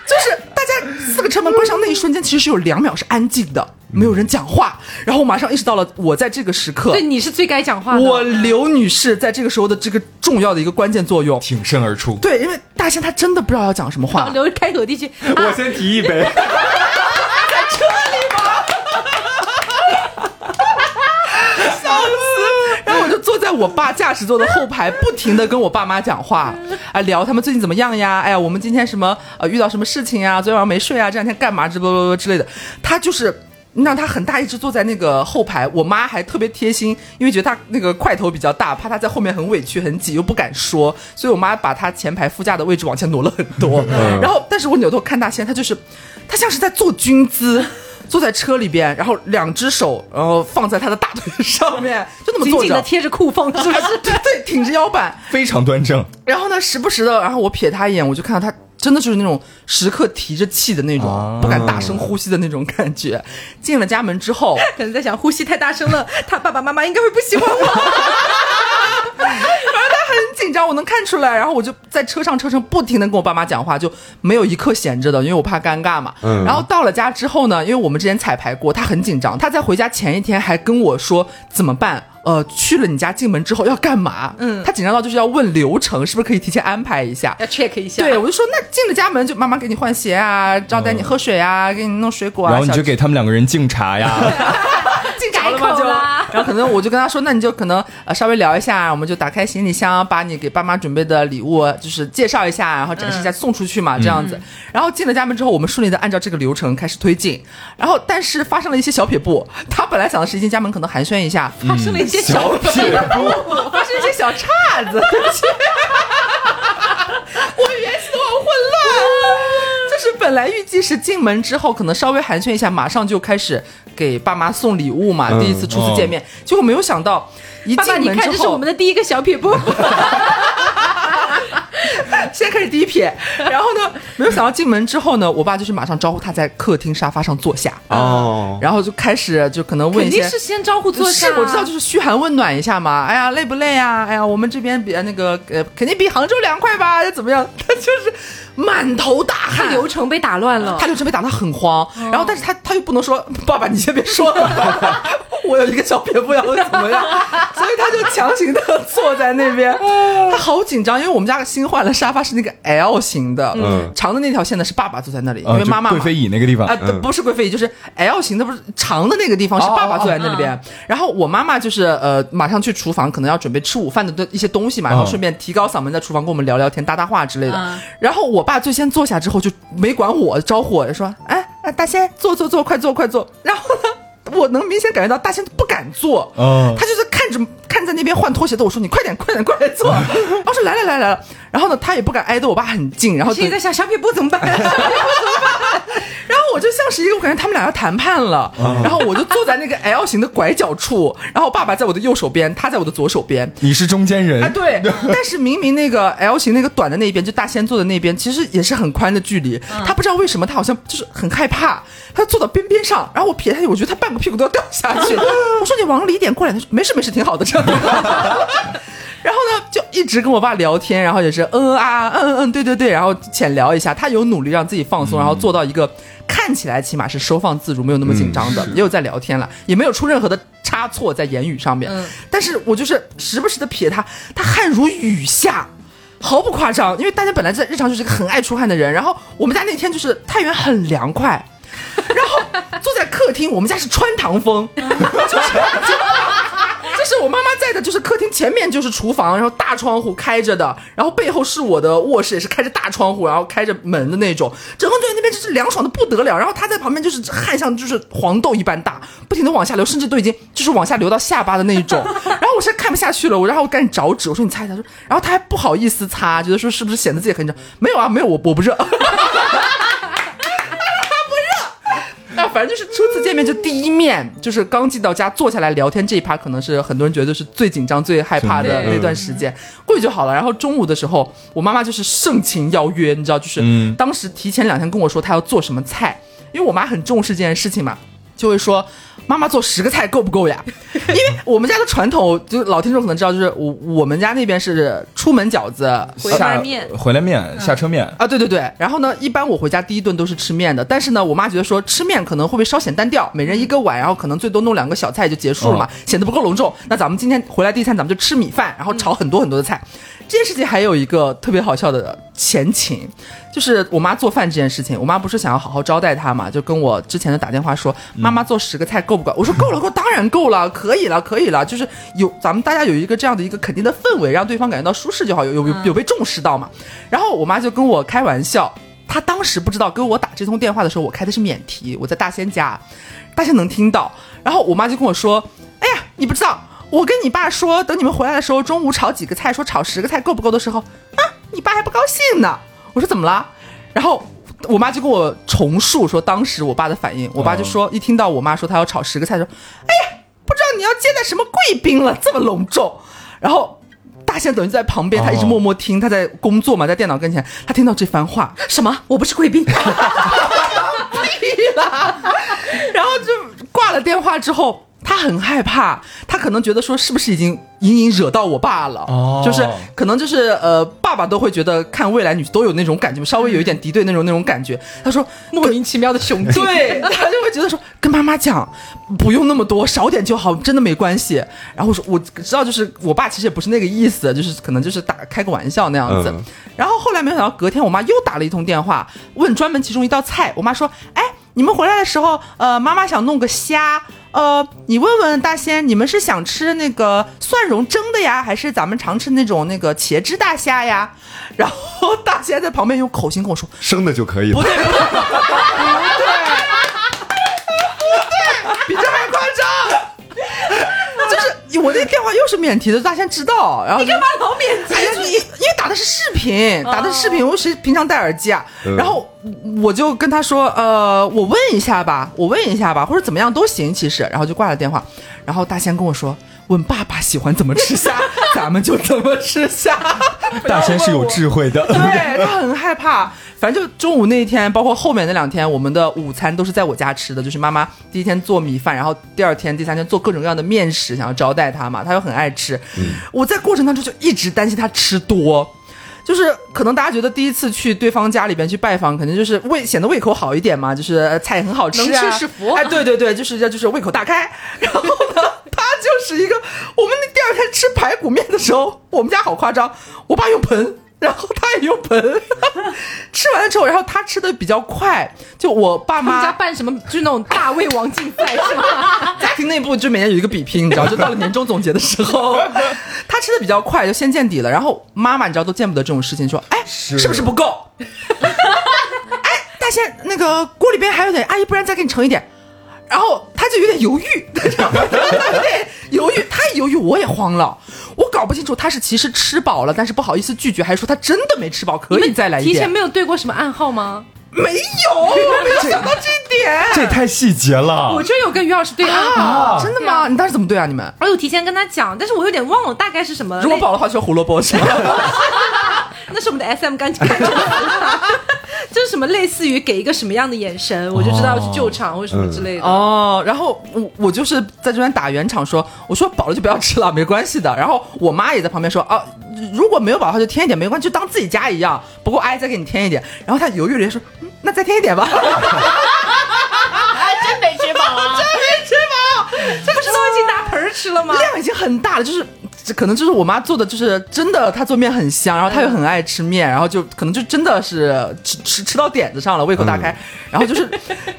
Speaker 3: 就是大家四个车门关上那一瞬间，其实是有两秒是安静的，没有人讲话。然后我马上意识到了，我在这个时刻
Speaker 1: 对，，你是最该讲话的。
Speaker 3: 我刘女士在这个时候的这个重要的一个关键作用。
Speaker 4: 挺身而出。
Speaker 3: 对，因为大仙他真的不知道要讲什么话，
Speaker 1: 留开口地区，
Speaker 2: 我先提一杯。
Speaker 3: 然后我爸驾驶座的后排，不停的跟我爸妈讲话，啊，聊他们最近怎么样呀？哎呀，我们今天什么呃遇到什么事情呀？昨天晚上没睡啊？这两天干嘛？之不不之类的。他就是让他很大一直坐在那个后排，我妈还特别贴心，因为觉得他那个块头比较大，怕他在后面很委屈很挤又不敢说，所以我妈把他前排副驾的位置往前挪了很多。然后，但是我扭头看大仙，他就是他像是在做军姿。坐在车里边，然后两只手，然后放在他的大腿上面，就那么坐着
Speaker 1: 紧紧的，贴着裤缝，是不是？
Speaker 3: 对对，挺着腰板。
Speaker 4: 非常端正，
Speaker 3: 然后呢，时不时的，然后我瞥他一眼，我就看到他真的就是那种时刻提着气的那种，
Speaker 4: 啊
Speaker 3: 不敢大声呼吸的那种感觉。进了家门之后，
Speaker 1: 可能在想呼吸太大声了，他爸爸妈妈应该会不喜欢我。
Speaker 3: 很紧张，我能看看出来。然后我就在车上车上不停的跟我爸妈讲话，就没有一刻闲着的，因为我怕尴尬嘛。
Speaker 2: 嗯
Speaker 3: 然后到了家之后呢，因为我们之前彩排过，他很紧张，他在回家前一天还跟我说怎么办。呃，去了你家进门之后要干嘛？嗯，他紧张到就是要问流程，是不是可以提前安排一下？
Speaker 1: 要 check 一下。
Speaker 3: 对，我就说那进了家门就妈妈给你换鞋啊，招待你喝水啊，给你弄水果啊，
Speaker 4: 然后你就给他们两个人敬茶呀，
Speaker 3: 敬茶了吗就，然后可能我就跟他说，那你就可能呃稍微聊一下，我们就打开行李箱，把你给爸妈准备的礼物就是介绍一下，然后展示一下，送出去嘛，这样子。然后进了家门之后，我们顺利的按照这个流程开始推进，然后但是发生了一些小撇步，他本来想的是一进家门可能寒暄一下，
Speaker 1: 发生了一些小
Speaker 3: 撇步，发生一些小岔子，我语言系统好混乱。就是本来预计是进门之后可能稍微寒暄一下，马上就开始给爸妈送礼物嘛，
Speaker 2: 嗯
Speaker 3: 第一次初次见面，结果没有想到一
Speaker 1: 爸爸，
Speaker 3: 进门之
Speaker 1: 你看，这是我们，的第一个小撇步。
Speaker 3: 现在开始第一撇，然后呢，没有想到进门之后呢，我爸就是马上招呼他在客厅沙发上坐下，
Speaker 2: 哦，
Speaker 3: 然后就开始就可能问
Speaker 1: 肯定是先招呼坐下。
Speaker 3: 是我知道，就是嘘寒问暖一下嘛。哎呀，累不累啊？哎呀，我们这边比那个呃，肯定比杭州凉快吧？怎么样？他 就是满头大汗，
Speaker 1: 流程被打乱了。
Speaker 3: 他。流程被打得很慌。然后，但是他他又不能说爸爸，你先别说了，我有一个小撇步要怎么样，所以他就强行的坐在那边，他好紧张，因为我们家新换了沙发是那个 L 型的，
Speaker 2: 嗯。
Speaker 3: 长的那条线呢是爸爸坐在那里，因为妈妈
Speaker 4: 贵妃椅那个地方。
Speaker 3: 啊，对不是贵妃椅，就是 L 型的，不是长的那个地方是爸爸坐在那里边。然后我妈妈就是呃，马上去厨房，可能要准备吃午饭的一些东西嘛，然后顺便提高嗓门在厨房跟我们聊聊天、搭搭话之类的。
Speaker 1: 嗯。
Speaker 3: 然后我爸最先坐下之后就没管我，招呼我说：“哎，哎大仙，坐坐坐，快坐快坐。”然后呢，我能明显感觉到大仙不敢坐，
Speaker 4: 嗯
Speaker 3: 他就是看着看在那边换拖鞋的我说：“你快点快点过来坐。”然后说：“来来来来了。”然后呢，他也不敢挨得我爸很近，然后等
Speaker 1: 心里在想小撇步怎么办？
Speaker 3: 然后 我就像是一个，我感觉他们俩要谈判了，然后我就坐在那个 L 型的拐角处，然后爸爸在我的右手边，他在我的左手边。
Speaker 4: 你是中间人
Speaker 3: 哎，，对，但是明明那个 L 型那个短的那一边，就大仙坐的那边，其实也是很宽的距离。他不知道为什么，他好像就是很害怕，他坐到边边上，然后我瞥他一眼，我觉得他半个屁股都要掉下去。我说你往里一点过来，他说没事没事，挺好的这样。然后呢，就一直跟我爸聊天，然后也是嗯嗯啊嗯嗯嗯，对对对，然后浅聊一下。他有努力让自己放松，然后做到一个看起来起码是收放自如，没有那么紧张的，也有在聊天了，也没有出任何的差错在言语上面。但是我就是时不时的瞥他，他汗如雨下。毫不夸张，因为大家本来在日常就是一个很爱出汗的人，然后我们家那天就是太原很凉快，然后坐在客厅，我们家是穿堂风，就是就是我妈妈在的，就是客厅前面就是厨房，然后大窗户开着的，然后背后是我的卧室，也是开着大窗户，然后开着门的那种，整个对那边就是凉爽的不得了。然后他在旁边就是汗像就是黄豆一般大，不停的往下流，甚至都已经就是往下流到下巴的那一种。然后我是看不下去了，我然后我赶紧找纸，我说你擦一擦，说，然后他还不好意思擦，觉得说是不是显得自己很热？没有啊，没有，我我不热。那反正就是初次见面就第一面，就是刚进到家坐下来聊天这一趴，可能是很多人觉得是最紧张、最害怕的那段时间，过去就好了。然后中午的时候，我妈妈就是盛情邀约，你知道，就是
Speaker 4: 嗯
Speaker 3: 当时提前两天跟我说她要做什么菜，因为我妈很重视这件事情嘛，就会说。妈妈做十个菜够不够呀？因为我们家的传统，就老听众可能知道，就是我我们家那边是出门饺子，
Speaker 1: 回
Speaker 4: 下
Speaker 1: 来面
Speaker 4: 回来面下车面，
Speaker 3: 啊，对对对，然后呢，一般我回家第一顿都是吃面的，但是呢，我妈觉得说吃面可能会不会稍显单调，每人一个碗，然后可能最多弄两个小菜就结束了嘛，显得不够隆重。那咱们今天回来第一餐，咱们就吃米饭，然后炒很多很多的菜。这件事情还有一个特别好笑的前情，就是我妈做饭这件事情，我妈不是想要好好招待她嘛，就跟我之前的打电话说，妈妈做十个菜够不够？我说够了，够，当然够了，可以了，可以了，就是有咱们大家有一个这样的一个肯定的氛围，让对方感觉到舒适就好，有有有有被重视到嘛。然后我妈就跟我开玩笑，她当时不知道跟我打这通电话的时候，我开的是免提，我在大仙家，大仙能听到。然后我妈就跟我说：“哎呀，你不知道，我跟你爸说，等你们回来的时候，中午炒几个菜，说炒十个菜够不够的时候，啊，你爸还不高兴呢。”我说：“怎么了？”然后。我妈就跟我重述说当时我爸的反应，我爸就说一听到我妈说她要炒十个菜，说：“哎呀，不知道你要接待什么贵宾了，这么隆重。”然后大仙等于在旁边，他一直默默听，他在工作嘛，在电脑跟前，他听到这番话，什么？我不是贵宾，屁啦！然后就挂了电话之后。他他很害怕，他可能觉得说是不是已经隐隐惹到我爸了，
Speaker 4: 哦
Speaker 3: 就是可能就是呃，爸爸都会觉得看未来女都有那种感觉，稍微有一点敌对那种那种感觉。他说
Speaker 1: 莫名其妙的雄竞。
Speaker 3: 对，他就会觉得说跟妈妈讲，不用那么多，少点就好，真的没关系。然后我说我知道，就是我爸其实也不是那个意思，就是可能就是打开个玩笑那样子。
Speaker 2: 嗯
Speaker 3: 然后后来没想到隔天我妈又打了一通电话，问专门其中一道菜。我妈说，哎，你们回来的时候，呃，妈妈想弄个虾。呃，你问问大仙，你们是想吃那个蒜蓉蒸的呀，还是咱们常吃那种那个茄汁大虾呀？然后大仙在旁边用口型跟我说，
Speaker 2: 生的就可以了。
Speaker 3: 比这还夸张。就是我那电话又是免提的，大仙知道，然后你干嘛老免提？哎呀，你因为打的是视频，打的是视频，我谁平常戴耳机啊，
Speaker 2: 嗯。
Speaker 3: 然后我就跟他说，呃，我问一下吧，我问一下吧，或者怎么样都行，其实，然后就挂了电话，然后大仙跟我说，问爸爸喜欢怎么吃虾，咱们就怎么吃虾。
Speaker 4: 大仙是有智慧的。
Speaker 3: 对他很害怕。反正就中午那一天，包括后面那两天，我们的午餐都是在我家吃的。就是妈妈第一天做米饭，然后第二天、第三天做各种各样的面食，想要招待他嘛。他又很爱吃，我在过程当中就一直担心他吃多。就是可能大家觉得第一次去对方家里边去拜访，肯定就是胃显得胃口好一点嘛，就是呃菜很好吃、啊，
Speaker 1: 能吃是福
Speaker 3: 哎，对对对，就是要就是胃口大开。然后呢，他就是一个，我们那第二天吃排骨面的时候，我们家好夸张，我爸用盆。然后他也用盆，吃完了之后，然后他吃的比较快，就我爸
Speaker 1: 妈家办什么，就是那种大胃王竞赛是吗？
Speaker 3: 家庭内部就每年有一个比拼，你知道，就到了年终总结的时候，他吃的比较快，就先见底了。然后妈妈你知道都见不得这种事情，说哎是不是不够？哎，大仙那个锅里边还有点，阿姨不然再给你盛一点。然后他就有点犹豫，他有点犹豫，他犹豫我也慌了，我搞不清楚他是其实吃饱了，但是不好意思拒绝，还是说他真的没吃饱，可以再来一点？
Speaker 1: 提前没有对过什么暗号吗？
Speaker 3: 没有，我没有想到这一点。
Speaker 4: 这也太细节了
Speaker 1: 我就有跟于老师对暗号，
Speaker 3: 真的吗？你当时怎么对啊？你们？
Speaker 1: 我有提前跟他讲，但是我有点忘了大概是什么。
Speaker 3: 如果饱的话，就胡萝卜是吗？
Speaker 1: 那是我们的 SM 干干政 就是什么类似于给一个什么样的眼神，我就知道要去救场或什么之类的。
Speaker 3: 哦，然后我我就是在这边打圆场说，我说饱了就不要吃了，没关系的。然后我妈也在旁边说，啊，如果没有饱的话就添一点，没关系，就当自己家一样。不过阿姨再给你添一点。然后她犹豫了一下说，嗯，那再添一点吧。
Speaker 5: 还 真没吃饱啊！
Speaker 1: 这不是都已经拿盆儿吃了吗？
Speaker 3: 量已经很大了，就是这可能就是我妈做的，就是真的，她做面很香，然后她又很爱吃面，然后就可能就真的是吃吃吃到点子上了，胃口大开，然后就是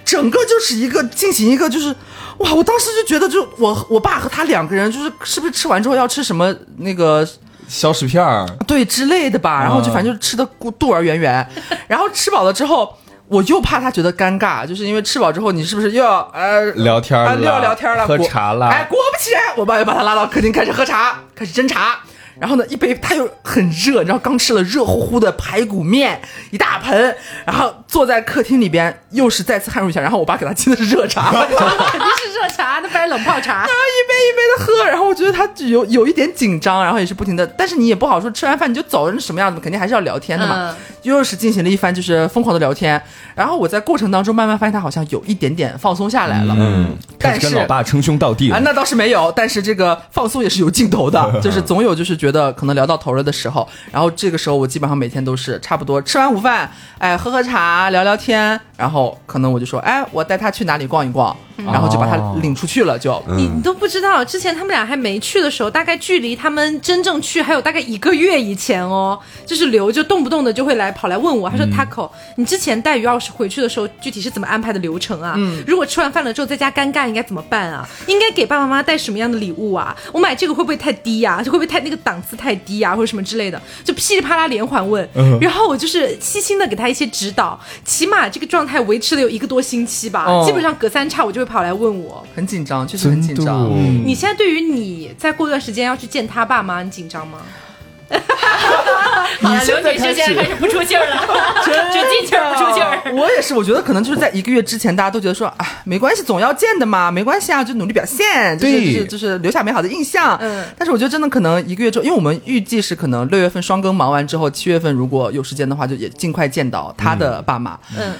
Speaker 3: 整个就是一个进行一个就是哇，我当时就觉得就我我爸和他两个人就是是不是吃完之后要吃什么那个
Speaker 4: 小食片儿，
Speaker 3: 对之类的吧，然后就反正就吃的肚儿圆圆，然后吃饱了之后。我又怕他觉得尴尬，就是因为吃饱之后，你是不是又要呃
Speaker 4: 聊天了
Speaker 3: 又要聊天了，
Speaker 4: 喝
Speaker 3: 果
Speaker 4: 茶了
Speaker 3: 哎，果不其然，我爸又把他拉到客厅开始喝茶，开始斟茶。然后呢，一杯他又很热，你知道刚吃了热乎乎的排骨面一大盆，然后坐在客厅里边又是再次汗如雨下。然后我爸给他沏的是热茶，
Speaker 1: 肯定是热茶，那不然冷泡茶。
Speaker 3: 然后一杯一杯的喝，然后我觉得他有有一点紧张，然后也是不停的，但是你也不好说吃完饭你就走，那什么样子，肯定还是要聊天的嘛。
Speaker 1: 嗯
Speaker 3: 又是进行了一番就是疯狂的聊天，然后我在过程当中慢慢发现他好像有一点点放松下来了，
Speaker 4: 嗯，开始跟
Speaker 3: 但是
Speaker 4: 老爸称兄道弟
Speaker 3: 啊，那倒是没有，但是这个放松也是有尽头的，就是总有就是觉得可能聊到头了的时候，然后这个时候我基本上每天都是差不多吃完午饭，哎，喝喝茶，聊聊天，然后可能我就说，哎，我带他去哪里逛一逛，然后就把他领出去了，就。
Speaker 1: 你你都不知道，之前他们俩还没去的时候，大概距离他们真正去还有大概一个月以前哦。就是刘就动不动的就会来跑来问我，他说：“Taco，、你之前带于老师回去的时候，具体是怎么安排的流程啊？如果吃完饭了之后在家尴尬，应该怎么办啊？应该给爸爸妈妈带什么样的礼物啊？我买这个会不会太低呀、就会不会太那个档次太低呀、或者什么之类的？就噼里啪啦连环问。然后我就是细心的给他一些指导，起码这个状态维持了有一个多星期吧，
Speaker 3: 哦
Speaker 1: 基本上隔三差五就会跑来问我。
Speaker 3: 很紧张，确实很紧张。
Speaker 4: 嗯
Speaker 1: 你现在对于你再过段时间要去见他爸妈，你紧张吗？
Speaker 5: 好了，刘女士现在开始不出气儿了，就进气儿不出气儿。
Speaker 3: 我也是，我觉得可能就是在一个月之前，大家都觉得说，啊，没关系，总要见的嘛，没关系啊，就努力表现，就是就是就是留下美好的印象。
Speaker 1: 嗯
Speaker 3: 但是我觉得真的可能一个月之后，因为我们预计是可能六月份双更忙完之后，七月份如果有时间的话，就也尽快见到他的爸妈。
Speaker 1: 嗯，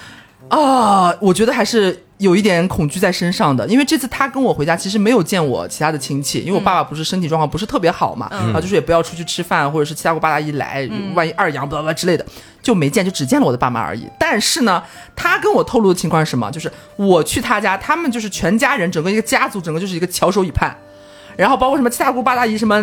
Speaker 3: 啊、我觉得还是有一点恐惧在身上的，因为这次他跟我回家，其实没有见我其他的亲戚，因为我爸爸不是身体状况不是特别好嘛，然后就是也不要出去吃饭，或者是七大姑八大姨来，万一二阳不不之类的，就没见，就只见了我的爸妈而已。但是呢，他跟我透露的情况是什么？就是我去他家，他们就是全家人，整个一个家族，整个就是一个翘首以盼，然后包括什么七大姑八大姨，什么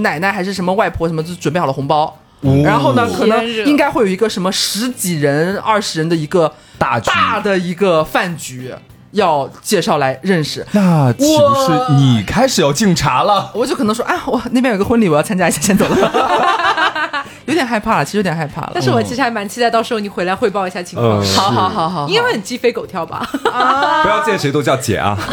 Speaker 3: 奶奶还是什么外婆什么，就准备好了红包。然后呢，可能应该会有一个什么十几人、二十人的一个
Speaker 4: 大
Speaker 3: 大的一个饭局，要介绍来认识。
Speaker 4: 那岂不是你开始要敬茶了？
Speaker 3: 我就可能说，啊，我那边有个婚礼，我要参加一下，先走了。有点害怕了，其实有点害怕了。
Speaker 1: 但是我其实还蛮期待到时候你回来汇报一下情况。
Speaker 2: 嗯
Speaker 3: 好好好好，
Speaker 1: 应该会很鸡飞狗跳吧？
Speaker 2: 不要见谁都叫姐啊！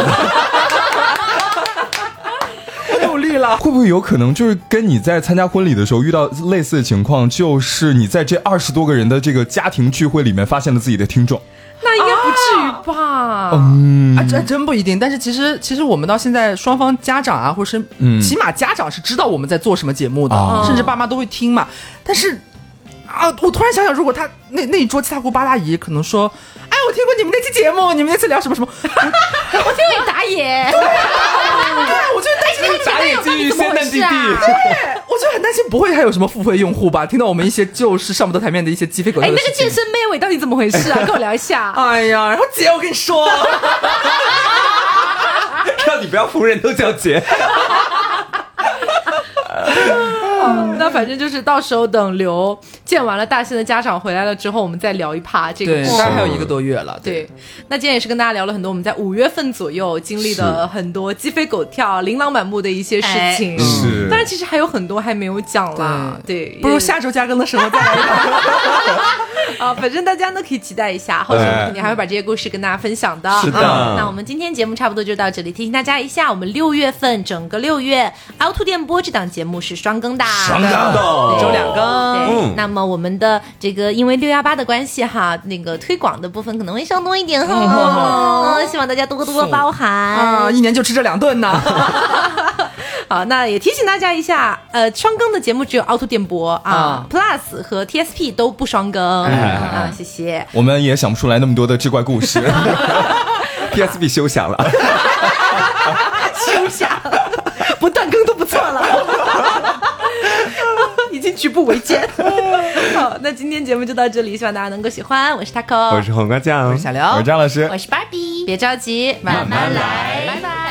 Speaker 3: 努力了。
Speaker 4: 会不会有可能就是跟你在参加婚礼的时候遇到类似的情况，就是你在这二十多个人的这个家庭聚会里面发现了自己的听众？
Speaker 1: 那应该不至于吧？
Speaker 3: 嗯啊，这还真不一定。但是其实，其实我们到现在，双方家长啊，或者是、
Speaker 4: 嗯
Speaker 3: 起码家长是知道我们在做什么节目的，
Speaker 4: 啊
Speaker 3: 甚至爸妈都会听嘛。但是啊，我突然想想，如果他那那一桌七大姑八大姨可能说，哎，我听过你们那期节目，你们那次聊什么什么，
Speaker 5: 我听你打野，
Speaker 3: 对，我就担心他们
Speaker 2: 打野基于仙嫩弟弟，
Speaker 3: 对，我就很担心不会还有什么付费用户吧？听到我们一些就是上不得台面的一些鸡飞狗
Speaker 1: 哎，
Speaker 3: 跳哎。
Speaker 1: 那个健身妹尾到底怎么回事啊？跟我聊一下。
Speaker 3: 哎呀，然后姐，我跟你说，
Speaker 2: 让你不要逢人都叫姐。
Speaker 1: 那反正就是到时候等刘见完了大仙的家长回来了之后，我们再聊一趴这个
Speaker 3: 对，
Speaker 1: 故事
Speaker 3: 大概还有一个多月了。
Speaker 1: 对，那今天也是跟大家聊了很多我们在五月份左右经历的很多鸡飞狗跳、琳琅满目的一些事情。
Speaker 5: 哎
Speaker 4: 是
Speaker 1: 当然，其实还有很多还没有讲啦。对，
Speaker 3: 不如下周加更的时候再来。
Speaker 1: 啊，反正大家呢可以期待一下，后续我们肯定还会把这些故事跟大家分享的。
Speaker 2: 是的
Speaker 1: 啊那我们今天节目差不多就到这里，提醒大家一下，我们六月份整个六月凹凸电波这档节目是双更的，
Speaker 2: 双更的。
Speaker 1: 每周两更。那么我们的这个因为六幺八的关系哈，那个推广的部分可能会稍多一点哈，嗯，希望大家多多包涵。
Speaker 3: 啊，一年就吃这两顿呢。
Speaker 1: 好，那也提醒大家一下，呃，双更的节目只有凹凸电波啊
Speaker 3: 啊
Speaker 1: ，Plus 和 TSP 都不双更。
Speaker 4: 哎
Speaker 1: 啊，谢谢。
Speaker 4: 我们也想不出来那么多的志怪故事。
Speaker 2: TSP 休想了，
Speaker 1: 休想，不断更都不举步维艰。好，那今天节目就到这里，希望大家能够喜欢。我是 taco，
Speaker 2: 我是黄瓜酱，我是
Speaker 3: 小刘，
Speaker 4: 我是张老师
Speaker 5: 我，是芭比，
Speaker 1: 别着急，慢慢来，拜拜。